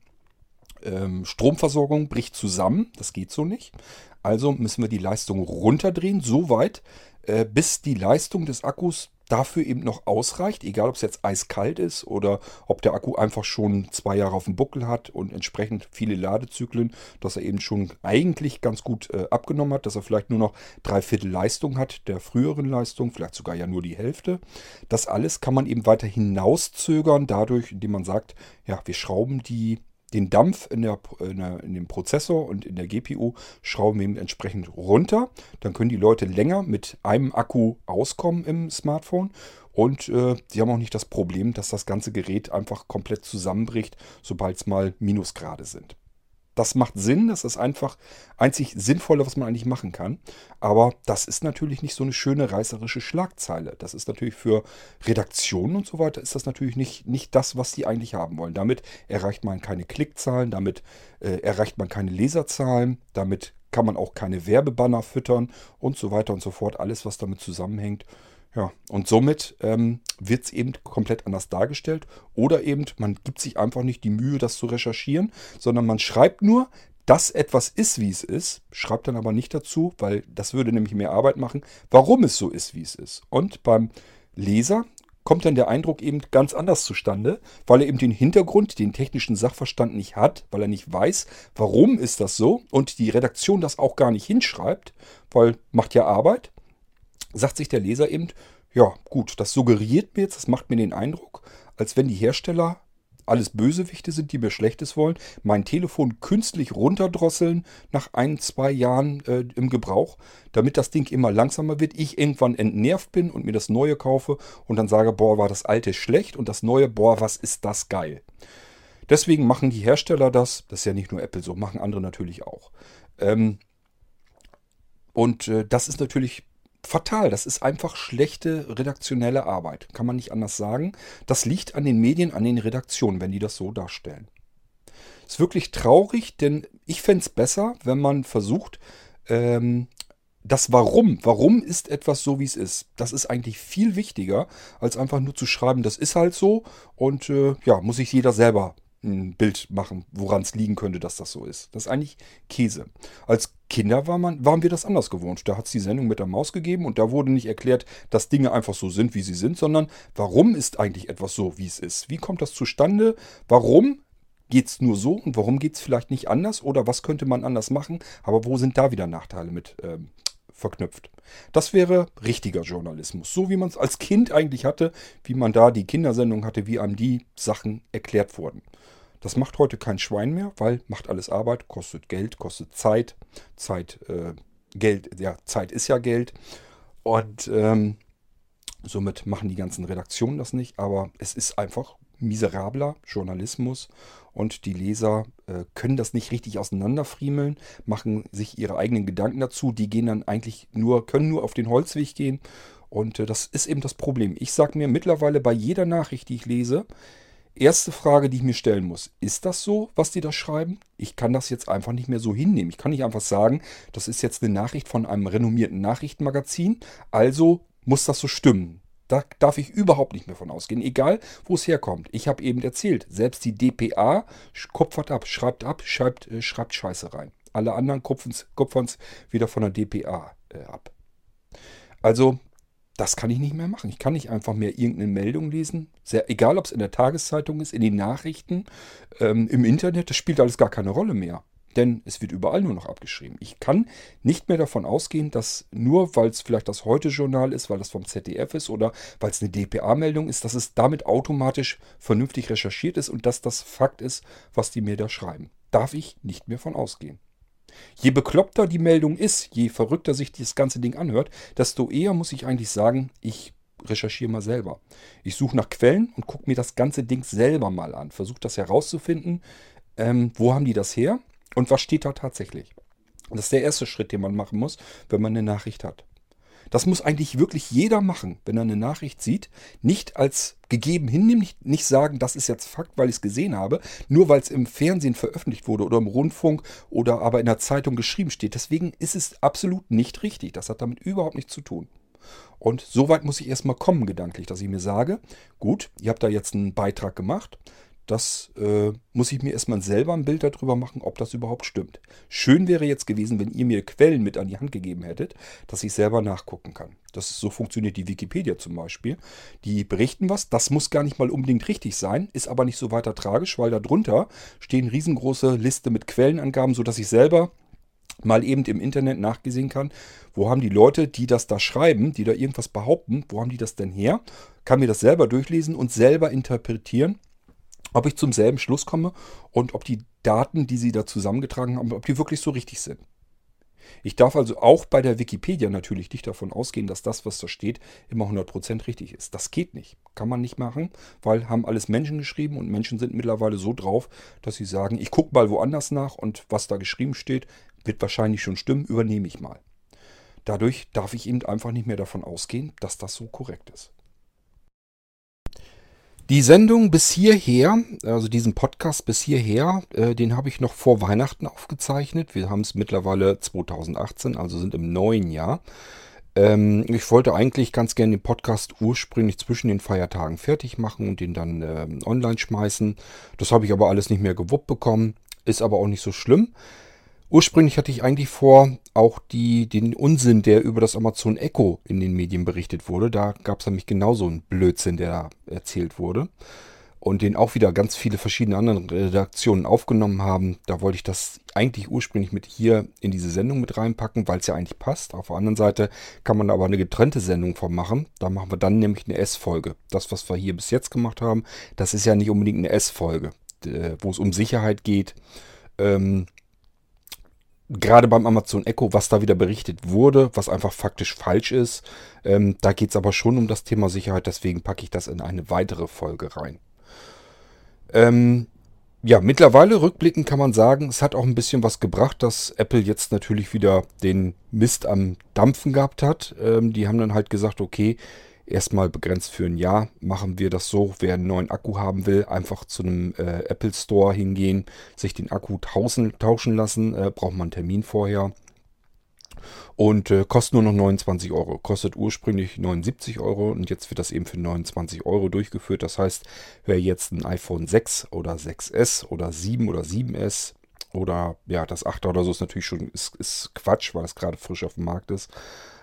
ähm, Stromversorgung bricht zusammen. Das geht so nicht. Also müssen wir die Leistung runterdrehen, so weit, äh, bis die Leistung des Akkus dafür eben noch ausreicht, egal ob es jetzt eiskalt ist oder ob der Akku einfach schon zwei Jahre auf dem Buckel hat und entsprechend viele Ladezyklen, dass er eben schon eigentlich ganz gut äh, abgenommen hat, dass er vielleicht nur noch drei Viertel Leistung hat, der früheren Leistung, vielleicht sogar ja nur die Hälfte. Das alles kann man eben weiter hinauszögern, dadurch, indem man sagt, ja, wir schrauben die den Dampf in, der, in, der, in, dem Prozessor und in der GPU schrauben wir eben entsprechend runter. Dann können die Leute länger mit einem Akku auskommen im Smartphone. Und äh, sie haben auch nicht das Problem, dass das ganze Gerät einfach komplett zusammenbricht, sobald es mal Minusgrade sind das macht Sinn, das ist einfach einzig Sinnvolle, was man eigentlich machen kann. Aber das ist natürlich nicht so eine schöne reißerische Schlagzeile. Das ist natürlich für Redaktionen und so weiter, ist das natürlich nicht, nicht das, was die eigentlich haben wollen. Damit erreicht man keine Klickzahlen, damit äh, erreicht man keine Leserzahlen, damit kann man auch keine Werbebanner füttern und so weiter und so fort. Alles, was damit zusammenhängt. Ja, und somit ähm, wird es eben komplett anders dargestellt. Oder eben, man gibt sich einfach nicht die Mühe, das zu recherchieren, sondern man schreibt nur, dass etwas ist, wie es ist, schreibt dann aber nicht dazu, weil das würde nämlich mehr Arbeit machen, warum es so ist, wie es ist. Und beim Leser kommt dann der Eindruck eben ganz anders zustande, weil er eben den Hintergrund, den technischen Sachverstand nicht hat, weil er nicht weiß, warum ist das so und die Redaktion das auch gar nicht hinschreibt, weil macht ja Arbeit sagt sich der Leser eben, ja gut, das suggeriert mir jetzt, das macht mir den Eindruck, als wenn die Hersteller alles Bösewichte sind, die mir Schlechtes wollen, mein Telefon künstlich runterdrosseln nach ein, zwei Jahren äh, im Gebrauch, damit das Ding immer langsamer wird, ich irgendwann entnervt bin und mir das Neue kaufe und dann sage, boah, war das alte schlecht und das Neue, boah, was ist das geil. Deswegen machen die Hersteller das, das ist ja nicht nur Apple so, machen andere natürlich auch. Ähm, und äh, das ist natürlich fatal. Das ist einfach schlechte redaktionelle Arbeit. Kann man nicht anders sagen. Das liegt an den Medien, an den Redaktionen, wenn die das so darstellen. Ist wirklich traurig, denn ich fände es besser, wenn man versucht, ähm, das Warum, warum ist etwas so, wie es ist, das ist eigentlich viel wichtiger, als einfach nur zu schreiben, das ist halt so und äh, ja, muss sich jeder selber ein Bild machen, woran es liegen könnte, dass das so ist. Das ist eigentlich Käse. Als Kinder war man, waren wir das anders gewohnt. Da hat es die Sendung mit der Maus gegeben und da wurde nicht erklärt, dass Dinge einfach so sind, wie sie sind, sondern warum ist eigentlich etwas so, wie es ist? Wie kommt das zustande? Warum geht es nur so und warum geht es vielleicht nicht anders? Oder was könnte man anders machen? Aber wo sind da wieder Nachteile mit ähm, verknüpft? Das wäre richtiger Journalismus. So wie man es als Kind eigentlich hatte, wie man da die Kindersendung hatte, wie einem die Sachen erklärt wurden. Das macht heute kein Schwein mehr, weil macht alles Arbeit, kostet Geld, kostet Zeit. Zeit, äh, Geld, ja, Zeit ist ja Geld. Und ähm, somit machen die ganzen Redaktionen das nicht. Aber es ist einfach miserabler Journalismus und die Leser äh, können das nicht richtig auseinanderfriemeln, machen sich ihre eigenen Gedanken dazu. Die gehen dann eigentlich nur, können nur auf den Holzweg gehen. Und äh, das ist eben das Problem. Ich sage mir mittlerweile bei jeder Nachricht, die ich lese, Erste Frage, die ich mir stellen muss, ist das so, was die da schreiben? Ich kann das jetzt einfach nicht mehr so hinnehmen. Ich kann nicht einfach sagen, das ist jetzt eine Nachricht von einem renommierten Nachrichtenmagazin, also muss das so stimmen. Da darf ich überhaupt nicht mehr von ausgehen, egal wo es herkommt. Ich habe eben erzählt, selbst die DPA kupfert ab, schreibt ab, schreibt, äh, schreibt Scheiße rein. Alle anderen kupfern es wieder von der DPA äh, ab. Also, das kann ich nicht mehr machen. Ich kann nicht einfach mehr irgendeine Meldung lesen. Sehr, egal, ob es in der Tageszeitung ist, in den Nachrichten, ähm, im Internet, das spielt alles gar keine Rolle mehr denn es wird überall nur noch abgeschrieben. Ich kann nicht mehr davon ausgehen, dass nur weil es vielleicht das Heute-Journal ist, weil das vom ZDF ist oder weil es eine DPA-Meldung ist, dass es damit automatisch vernünftig recherchiert ist und dass das Fakt ist, was die mir da schreiben. Darf ich nicht mehr von ausgehen. Je bekloppter die Meldung ist, je verrückter sich das ganze Ding anhört, desto eher muss ich eigentlich sagen, ich recherchiere mal selber. Ich suche nach Quellen und gucke mir das ganze Ding selber mal an. Versuche das herauszufinden, ähm, wo haben die das her und was steht da tatsächlich? Das ist der erste Schritt, den man machen muss, wenn man eine Nachricht hat. Das muss eigentlich wirklich jeder machen, wenn er eine Nachricht sieht. Nicht als gegeben hinnehmen, nicht, nicht sagen, das ist jetzt Fakt, weil ich es gesehen habe, nur weil es im Fernsehen veröffentlicht wurde oder im Rundfunk oder aber in der Zeitung geschrieben steht. Deswegen ist es absolut nicht richtig. Das hat damit überhaupt nichts zu tun. Und so weit muss ich erstmal kommen, gedanklich, dass ich mir sage, gut, ihr habt da jetzt einen Beitrag gemacht, das äh, muss ich mir erstmal selber ein Bild darüber machen, ob das überhaupt stimmt. Schön wäre jetzt gewesen, wenn ihr mir Quellen mit an die Hand gegeben hättet, dass ich selber nachgucken kann. Das so funktioniert die Wikipedia zum Beispiel. Die berichten was, das muss gar nicht mal unbedingt richtig sein, ist aber nicht so weiter tragisch, weil darunter stehen riesengroße Liste mit Quellenangaben, sodass ich selber mal eben im Internet nachgesehen kann, wo haben die Leute, die das da schreiben, die da irgendwas behaupten, wo haben die das denn her? Kann mir das selber durchlesen und selber interpretieren ob ich zum selben Schluss komme und ob die Daten, die sie da zusammengetragen haben, ob die wirklich so richtig sind. Ich darf also auch bei der Wikipedia natürlich nicht davon ausgehen, dass das, was da steht, immer 100% richtig ist. Das geht nicht. Kann man nicht machen, weil haben alles Menschen geschrieben und Menschen sind mittlerweile so drauf, dass sie sagen, ich gucke mal woanders nach und was da geschrieben steht, wird wahrscheinlich schon stimmen, übernehme ich mal. Dadurch darf ich eben einfach nicht mehr davon ausgehen, dass das so korrekt ist. Die Sendung bis hierher, also diesen Podcast bis hierher, äh, den habe ich noch vor Weihnachten aufgezeichnet. Wir haben es mittlerweile 2018, also sind im neuen Jahr. Ähm, ich wollte eigentlich ganz gerne den Podcast ursprünglich zwischen den Feiertagen fertig machen und den dann äh, online schmeißen. Das habe ich aber alles nicht mehr gewuppt bekommen. Ist aber auch nicht so schlimm. Ursprünglich hatte ich eigentlich vor, auch die, den Unsinn, der über das Amazon Echo in den Medien berichtet wurde. Da gab es nämlich genauso einen Blödsinn, der da erzählt wurde. Und den auch wieder ganz viele verschiedene andere Redaktionen aufgenommen haben. Da wollte ich das eigentlich ursprünglich mit hier in diese Sendung mit reinpacken, weil es ja eigentlich passt. Auf der anderen Seite kann man aber eine getrennte Sendung von machen. Da machen wir dann nämlich eine S-Folge. Das, was wir hier bis jetzt gemacht haben, das ist ja nicht unbedingt eine S-Folge, wo es um Sicherheit geht. Ähm, gerade beim Amazon Echo, was da wieder berichtet wurde, was einfach faktisch falsch ist. Ähm, da geht es aber schon um das Thema Sicherheit, deswegen packe ich das in eine weitere Folge rein. Ähm, ja, mittlerweile rückblickend kann man sagen, es hat auch ein bisschen was gebracht, dass Apple jetzt natürlich wieder den Mist am Dampfen gehabt hat. Ähm, die haben dann halt gesagt, okay, erstmal begrenzt für ein Jahr machen wir das so. Wer einen neuen Akku haben will, einfach zu einem äh, Apple Store hingehen, sich den Akku tauschen, tauschen lassen. Äh, braucht man einen Termin vorher. Und äh, kostet nur noch 29 Euro. Kostet ursprünglich 79 Euro und jetzt wird das eben für 29 Euro durchgeführt. Das heißt, wer jetzt ein iPhone 6 oder 6S oder 7 oder 7S oder ja, das 8er oder so ist natürlich schon ist, ist Quatsch, weil es gerade frisch auf dem Markt ist.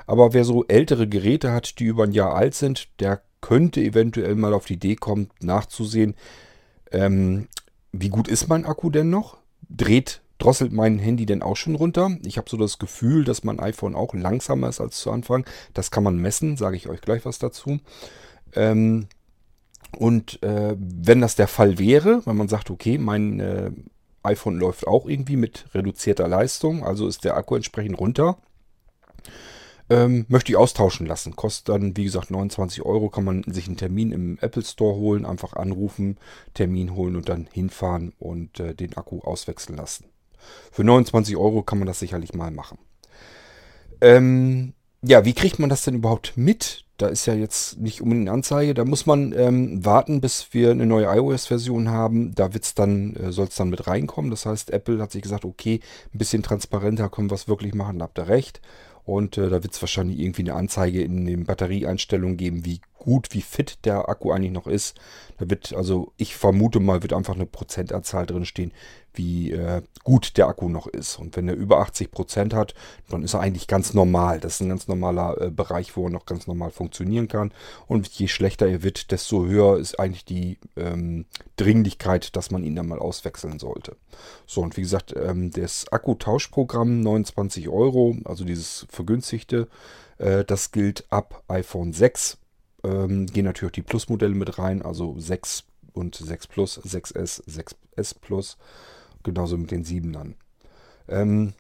Aber wer so ältere Geräte hat, die über ein Jahr alt sind, der könnte eventuell mal auf die Idee kommen, nachzusehen, ähm, wie gut ist mein Akku denn noch? Dreht, drosselt mein Handy denn auch schon runter? Ich habe so das Gefühl, dass mein iPhone auch langsamer ist als zu Anfang. Das kann man messen, sage ich euch gleich was dazu. Ähm, und äh, wenn das der Fall wäre, wenn man sagt, okay, mein äh, iPhone läuft auch irgendwie mit reduzierter Leistung, also ist der Akku entsprechend runter, ähm, möchte ich austauschen lassen. Kostet dann, wie gesagt, 29 Euro. Kann man sich einen Termin im Apple Store holen, einfach anrufen, Termin holen und dann hinfahren und äh, den Akku auswechseln lassen. Für 29 Euro kann man das sicherlich mal machen. Ähm, ja, wie kriegt man das denn überhaupt mit? Da ist ja jetzt nicht unbedingt eine Anzeige. Da muss man ähm, warten, bis wir eine neue iOS-Version haben. Da wird's dann, äh, soll es dann mit reinkommen. Das heißt, Apple hat sich gesagt, okay, ein bisschen transparenter können wir es wirklich machen, da habt ihr recht. Und äh, da wird es wahrscheinlich irgendwie eine Anzeige in den Batterieeinstellungen geben, wie gut, wie fit der Akku eigentlich noch ist. Da wird, also ich vermute mal, wird einfach eine Prozentanzahl drin stehen, wie äh, gut der Akku noch ist. Und wenn er über 80 Prozent hat, dann ist er eigentlich ganz normal. Das ist ein ganz normaler äh, Bereich, wo er noch ganz normal funktionieren kann. Und je schlechter er wird, desto höher ist eigentlich die ähm, Dringlichkeit, dass man ihn dann mal auswechseln sollte. So, und wie gesagt, ähm, das Akkutauschprogramm 29 Euro, also dieses vergünstigte, äh, das gilt ab iPhone 6 ähm, gehen natürlich auch die Plus-Modelle mit rein, also 6 und 6 Plus, 6S, 6S Plus, genauso mit den 7ern. Ähm,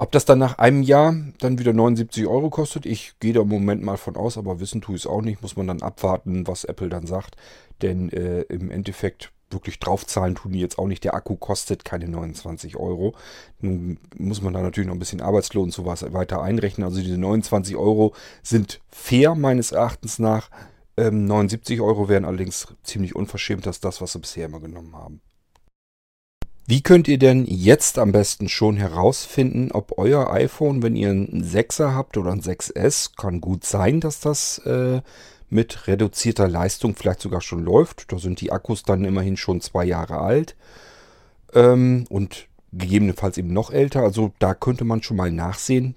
ob das dann nach einem Jahr dann wieder 79 Euro kostet, ich gehe da im Moment mal von aus, aber wissen tue ich es auch nicht, muss man dann abwarten, was Apple dann sagt. Denn äh, im Endeffekt wirklich draufzahlen tun die jetzt auch nicht. Der Akku kostet keine 29 Euro. Nun muss man da natürlich noch ein bisschen Arbeitslohn und sowas weiter einrechnen. Also diese 29 Euro sind fair meines Erachtens nach. Ähm, 79 Euro wären allerdings ziemlich unverschämt, dass das, was sie bisher immer genommen haben. Wie könnt ihr denn jetzt am besten schon herausfinden, ob euer iPhone, wenn ihr einen 6er habt oder ein 6S, kann gut sein, dass das äh, mit reduzierter Leistung vielleicht sogar schon läuft. Da sind die Akkus dann immerhin schon zwei Jahre alt ähm, und gegebenenfalls eben noch älter. Also da könnte man schon mal nachsehen,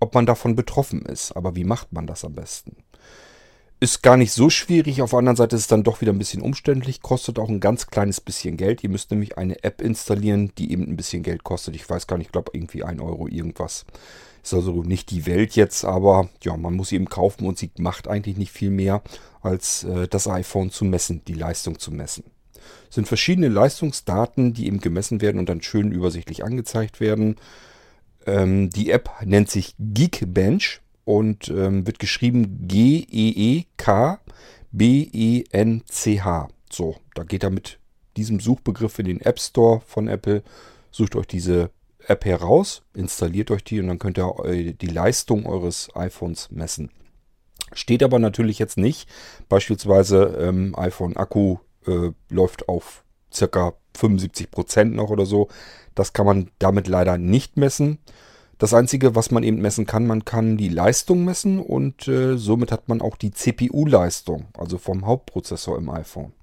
ob man davon betroffen ist. Aber wie macht man das am besten? Ist gar nicht so schwierig. Auf der anderen Seite ist es dann doch wieder ein bisschen umständlich. Kostet auch ein ganz kleines bisschen Geld. Ihr müsst nämlich eine App installieren, die eben ein bisschen Geld kostet. Ich weiß gar nicht, ich glaube irgendwie 1 Euro irgendwas. Ist also nicht die Welt jetzt, aber ja, man muss sie eben kaufen und sie macht eigentlich nicht viel mehr, als äh, das iPhone zu messen, die Leistung zu messen. Es sind verschiedene Leistungsdaten, die eben gemessen werden und dann schön übersichtlich angezeigt werden. Ähm, die App nennt sich Geekbench und ähm, wird geschrieben G-E-E-K-B-E-N-C-H. So, da geht er mit diesem Suchbegriff in den App Store von Apple, sucht euch diese App heraus, installiert euch die und dann könnt ihr die Leistung eures iPhones messen. Steht aber natürlich jetzt nicht. Beispielsweise ähm, iPhone Akku äh, läuft auf circa 75% noch oder so. Das kann man damit leider nicht messen. Das Einzige, was man eben messen kann, man kann die Leistung messen und äh, somit hat man auch die CPU-Leistung, also vom Hauptprozessor im iPhone.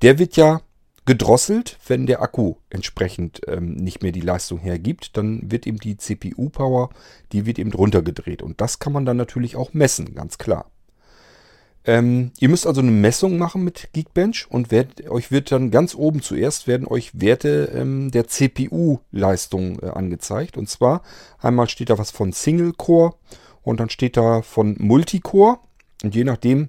Der wird ja gedrosselt, wenn der Akku entsprechend ähm, nicht mehr die Leistung hergibt. Dann wird eben die CPU-Power, die wird eben runtergedreht. Und das kann man dann natürlich auch messen, ganz klar. Ähm, ihr müsst also eine Messung machen mit Geekbench und werd, euch wird dann ganz oben zuerst werden euch Werte ähm, der CPU-Leistung äh, angezeigt. Und zwar einmal steht da was von Single Core und dann steht da von Multicore. Und je nachdem,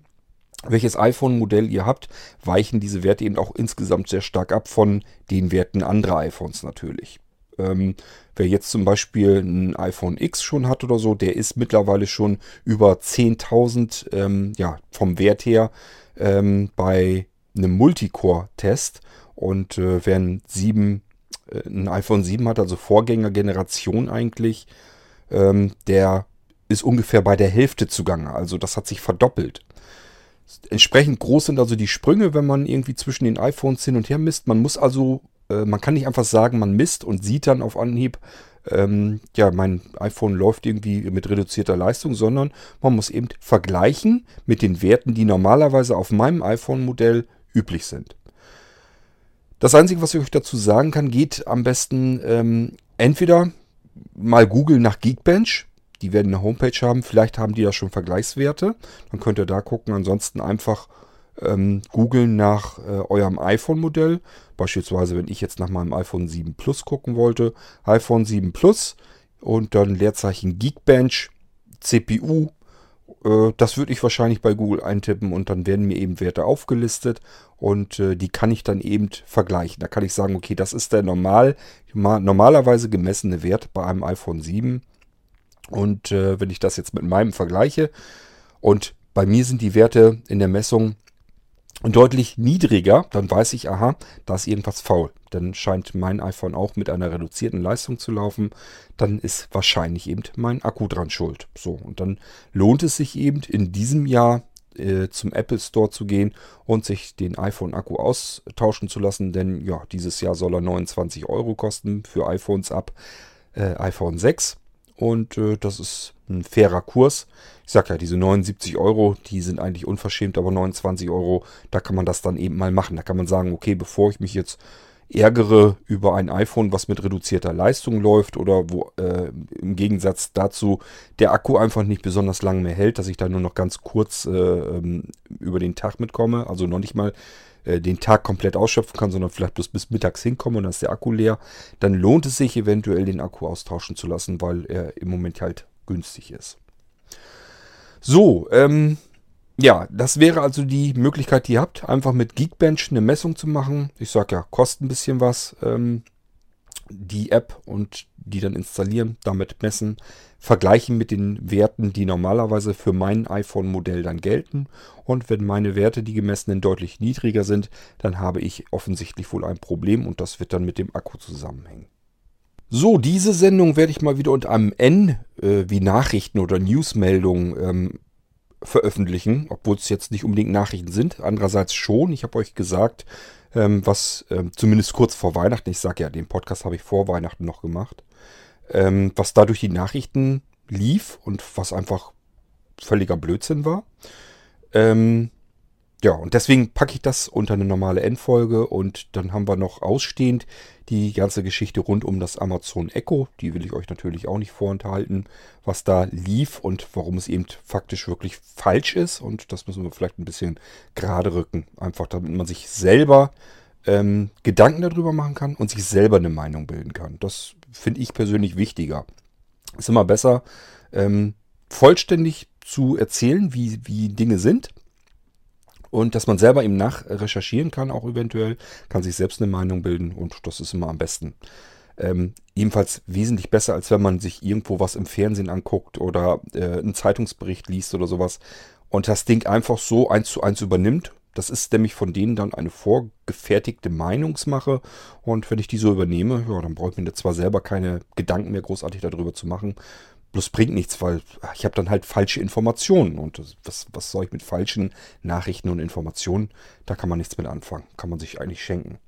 welches iPhone-Modell ihr habt, weichen diese Werte eben auch insgesamt sehr stark ab von den Werten anderer iPhones natürlich. Ähm, wer jetzt zum Beispiel ein iPhone X schon hat oder so, der ist mittlerweile schon über 10.000 ähm, ja, vom Wert her ähm, bei einem Multicore-Test. Und äh, wer ein, 7, äh, ein iPhone 7 hat, also Vorgängergeneration eigentlich, ähm, der ist ungefähr bei der Hälfte zugange. Also das hat sich verdoppelt. Entsprechend groß sind also die Sprünge, wenn man irgendwie zwischen den iPhones hin und her misst. Man muss also, äh, man kann nicht einfach sagen, man misst und sieht dann auf Anhieb, ähm, ja, mein iPhone läuft irgendwie mit reduzierter Leistung, sondern man muss eben vergleichen mit den Werten, die normalerweise auf meinem iPhone-Modell üblich sind. Das Einzige, was ich euch dazu sagen kann, geht am besten ähm, entweder mal googeln nach Geekbench die werden eine Homepage haben. Vielleicht haben die ja schon Vergleichswerte. Dann könnt ihr da gucken. Ansonsten einfach ähm, googeln nach äh, eurem iPhone-Modell. Beispielsweise, wenn ich jetzt nach meinem iPhone 7 Plus gucken wollte. iPhone 7 Plus und dann Leerzeichen Geekbench, CPU. Äh, das würde ich wahrscheinlich bei Google eintippen und dann werden mir eben Werte aufgelistet und äh, die kann ich dann eben vergleichen. Da kann ich sagen, okay, das ist der normal, normalerweise gemessene Wert bei einem iPhone 7 und äh, wenn ich das jetzt mit meinem vergleiche und bei mir sind die Werte in der Messung deutlich niedriger, dann weiß ich, aha, da ist irgendwas faul. Dann scheint mein iPhone auch mit einer reduzierten Leistung zu laufen. Dann ist wahrscheinlich eben mein Akku dran schuld. So, und dann lohnt es sich eben in diesem Jahr äh, zum Apple Store zu gehen und sich den iPhone-Akku austauschen zu lassen. Denn ja, dieses Jahr soll er 29 Euro kosten für iPhones ab äh, iPhone 6. und äh, das ist ein fairer Kurs. Ich sag ja, diese 79 Euro, die sind eigentlich unverschämt, aber 29 Euro, da kann man das dann eben mal machen. Da kann man sagen, okay, bevor ich mich jetzt ärgere über ein iPhone, was mit reduzierter Leistung läuft oder wo äh, im Gegensatz dazu der Akku einfach nicht besonders lange mehr hält, dass ich da nur noch ganz kurz äh, ähm, über den Tag mitkomme, also noch nicht mal den Tag komplett ausschöpfen kann, sondern vielleicht bloß bis mittags hinkomme und dann ist der Akku leer, dann lohnt es sich eventuell den Akku austauschen zu lassen, weil er im Moment halt günstig ist. So, ähm, ja, das wäre also die Möglichkeit, die ihr habt, einfach mit Geekbench eine Messung zu machen. Ich sage ja, kostet ein bisschen was, ähm, die App und die dann installieren, damit messen, vergleichen mit den Werten, die normalerweise für mein iPhone-Modell dann gelten. Und wenn meine Werte, die gemessenen, deutlich niedriger sind, dann habe ich offensichtlich wohl ein Problem und das wird dann mit dem Akku zusammenhängen. So, diese Sendung werde ich mal wieder unter einem N äh, wie Nachrichten oder Newsmeldungen ähm, veröffentlichen, obwohl es jetzt nicht unbedingt Nachrichten sind. Andererseits schon. Ich habe euch gesagt, ähm, was ähm, zumindest kurz vor Weihnachten, ich sage ja, den Podcast habe ich vor Weihnachten noch gemacht, ähm, was da durch die Nachrichten lief und was einfach völliger Blödsinn war. Ähm, ja, und deswegen packe ich das unter eine normale Endfolge und dann haben wir noch ausstehend die ganze Geschichte rund um das Amazon Echo. Die will ich euch natürlich auch nicht vorenthalten, was da lief und warum es eben faktisch wirklich falsch ist. Und das müssen wir vielleicht ein bisschen gerade rücken. Einfach damit man sich selber ähm, Gedanken darüber machen kann und sich selber eine Meinung bilden kann. Das finde ich persönlich wichtiger. Ist immer besser, ähm, vollständig zu erzählen, wie, wie Dinge sind und dass man selber eben nachrecherchieren kann, auch eventuell, kann sich selbst eine Meinung bilden und das ist immer am besten. Ähm, ebenfalls wesentlich besser, als wenn man sich irgendwo was im Fernsehen anguckt oder äh, einen Zeitungsbericht liest oder sowas und das Ding einfach so eins zu eins übernimmt. Das ist nämlich von denen dann eine vorgefertigte Meinungsmache und wenn ich die so übernehme, ja, dann brauche ich mir zwar selber keine Gedanken mehr großartig darüber zu machen, Bloß bringt nichts, weil ich habe dann halt falsche Informationen. Und was, was soll ich mit falschen Nachrichten und Informationen? Da kann man nichts mit anfangen. Kann man sich eigentlich schenken.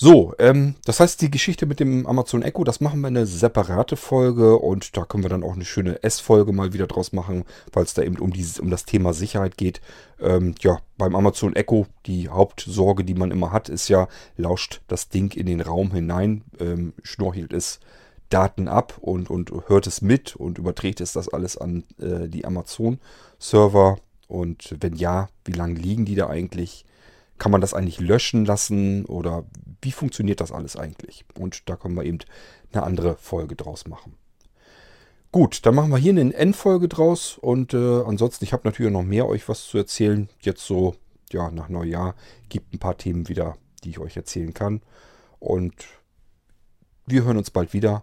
So, ähm, das heißt, die Geschichte mit dem Amazon Echo, das machen wir in eine separate Folge und da können wir dann auch eine schöne S-Folge mal wieder draus machen, weil es da eben um, dieses, um das Thema Sicherheit geht. Ähm, ja, beim Amazon Echo, die Hauptsorge, die man immer hat, ist ja, lauscht das Ding in den Raum hinein, ähm, schnorchelt es Daten ab und, und hört es mit und überträgt es das alles an äh, die Amazon-Server? Und wenn ja, wie lange liegen die da eigentlich? Kann man das eigentlich löschen lassen oder wie funktioniert das alles eigentlich? Und da können wir eben eine andere Folge draus machen. Gut, dann machen wir hier eine Endfolge draus und äh, ansonsten, ich habe natürlich noch mehr euch was zu erzählen. Jetzt so, ja, nach Neujahr gibt ein paar Themen wieder, die ich euch erzählen kann. Und wir hören uns bald wieder.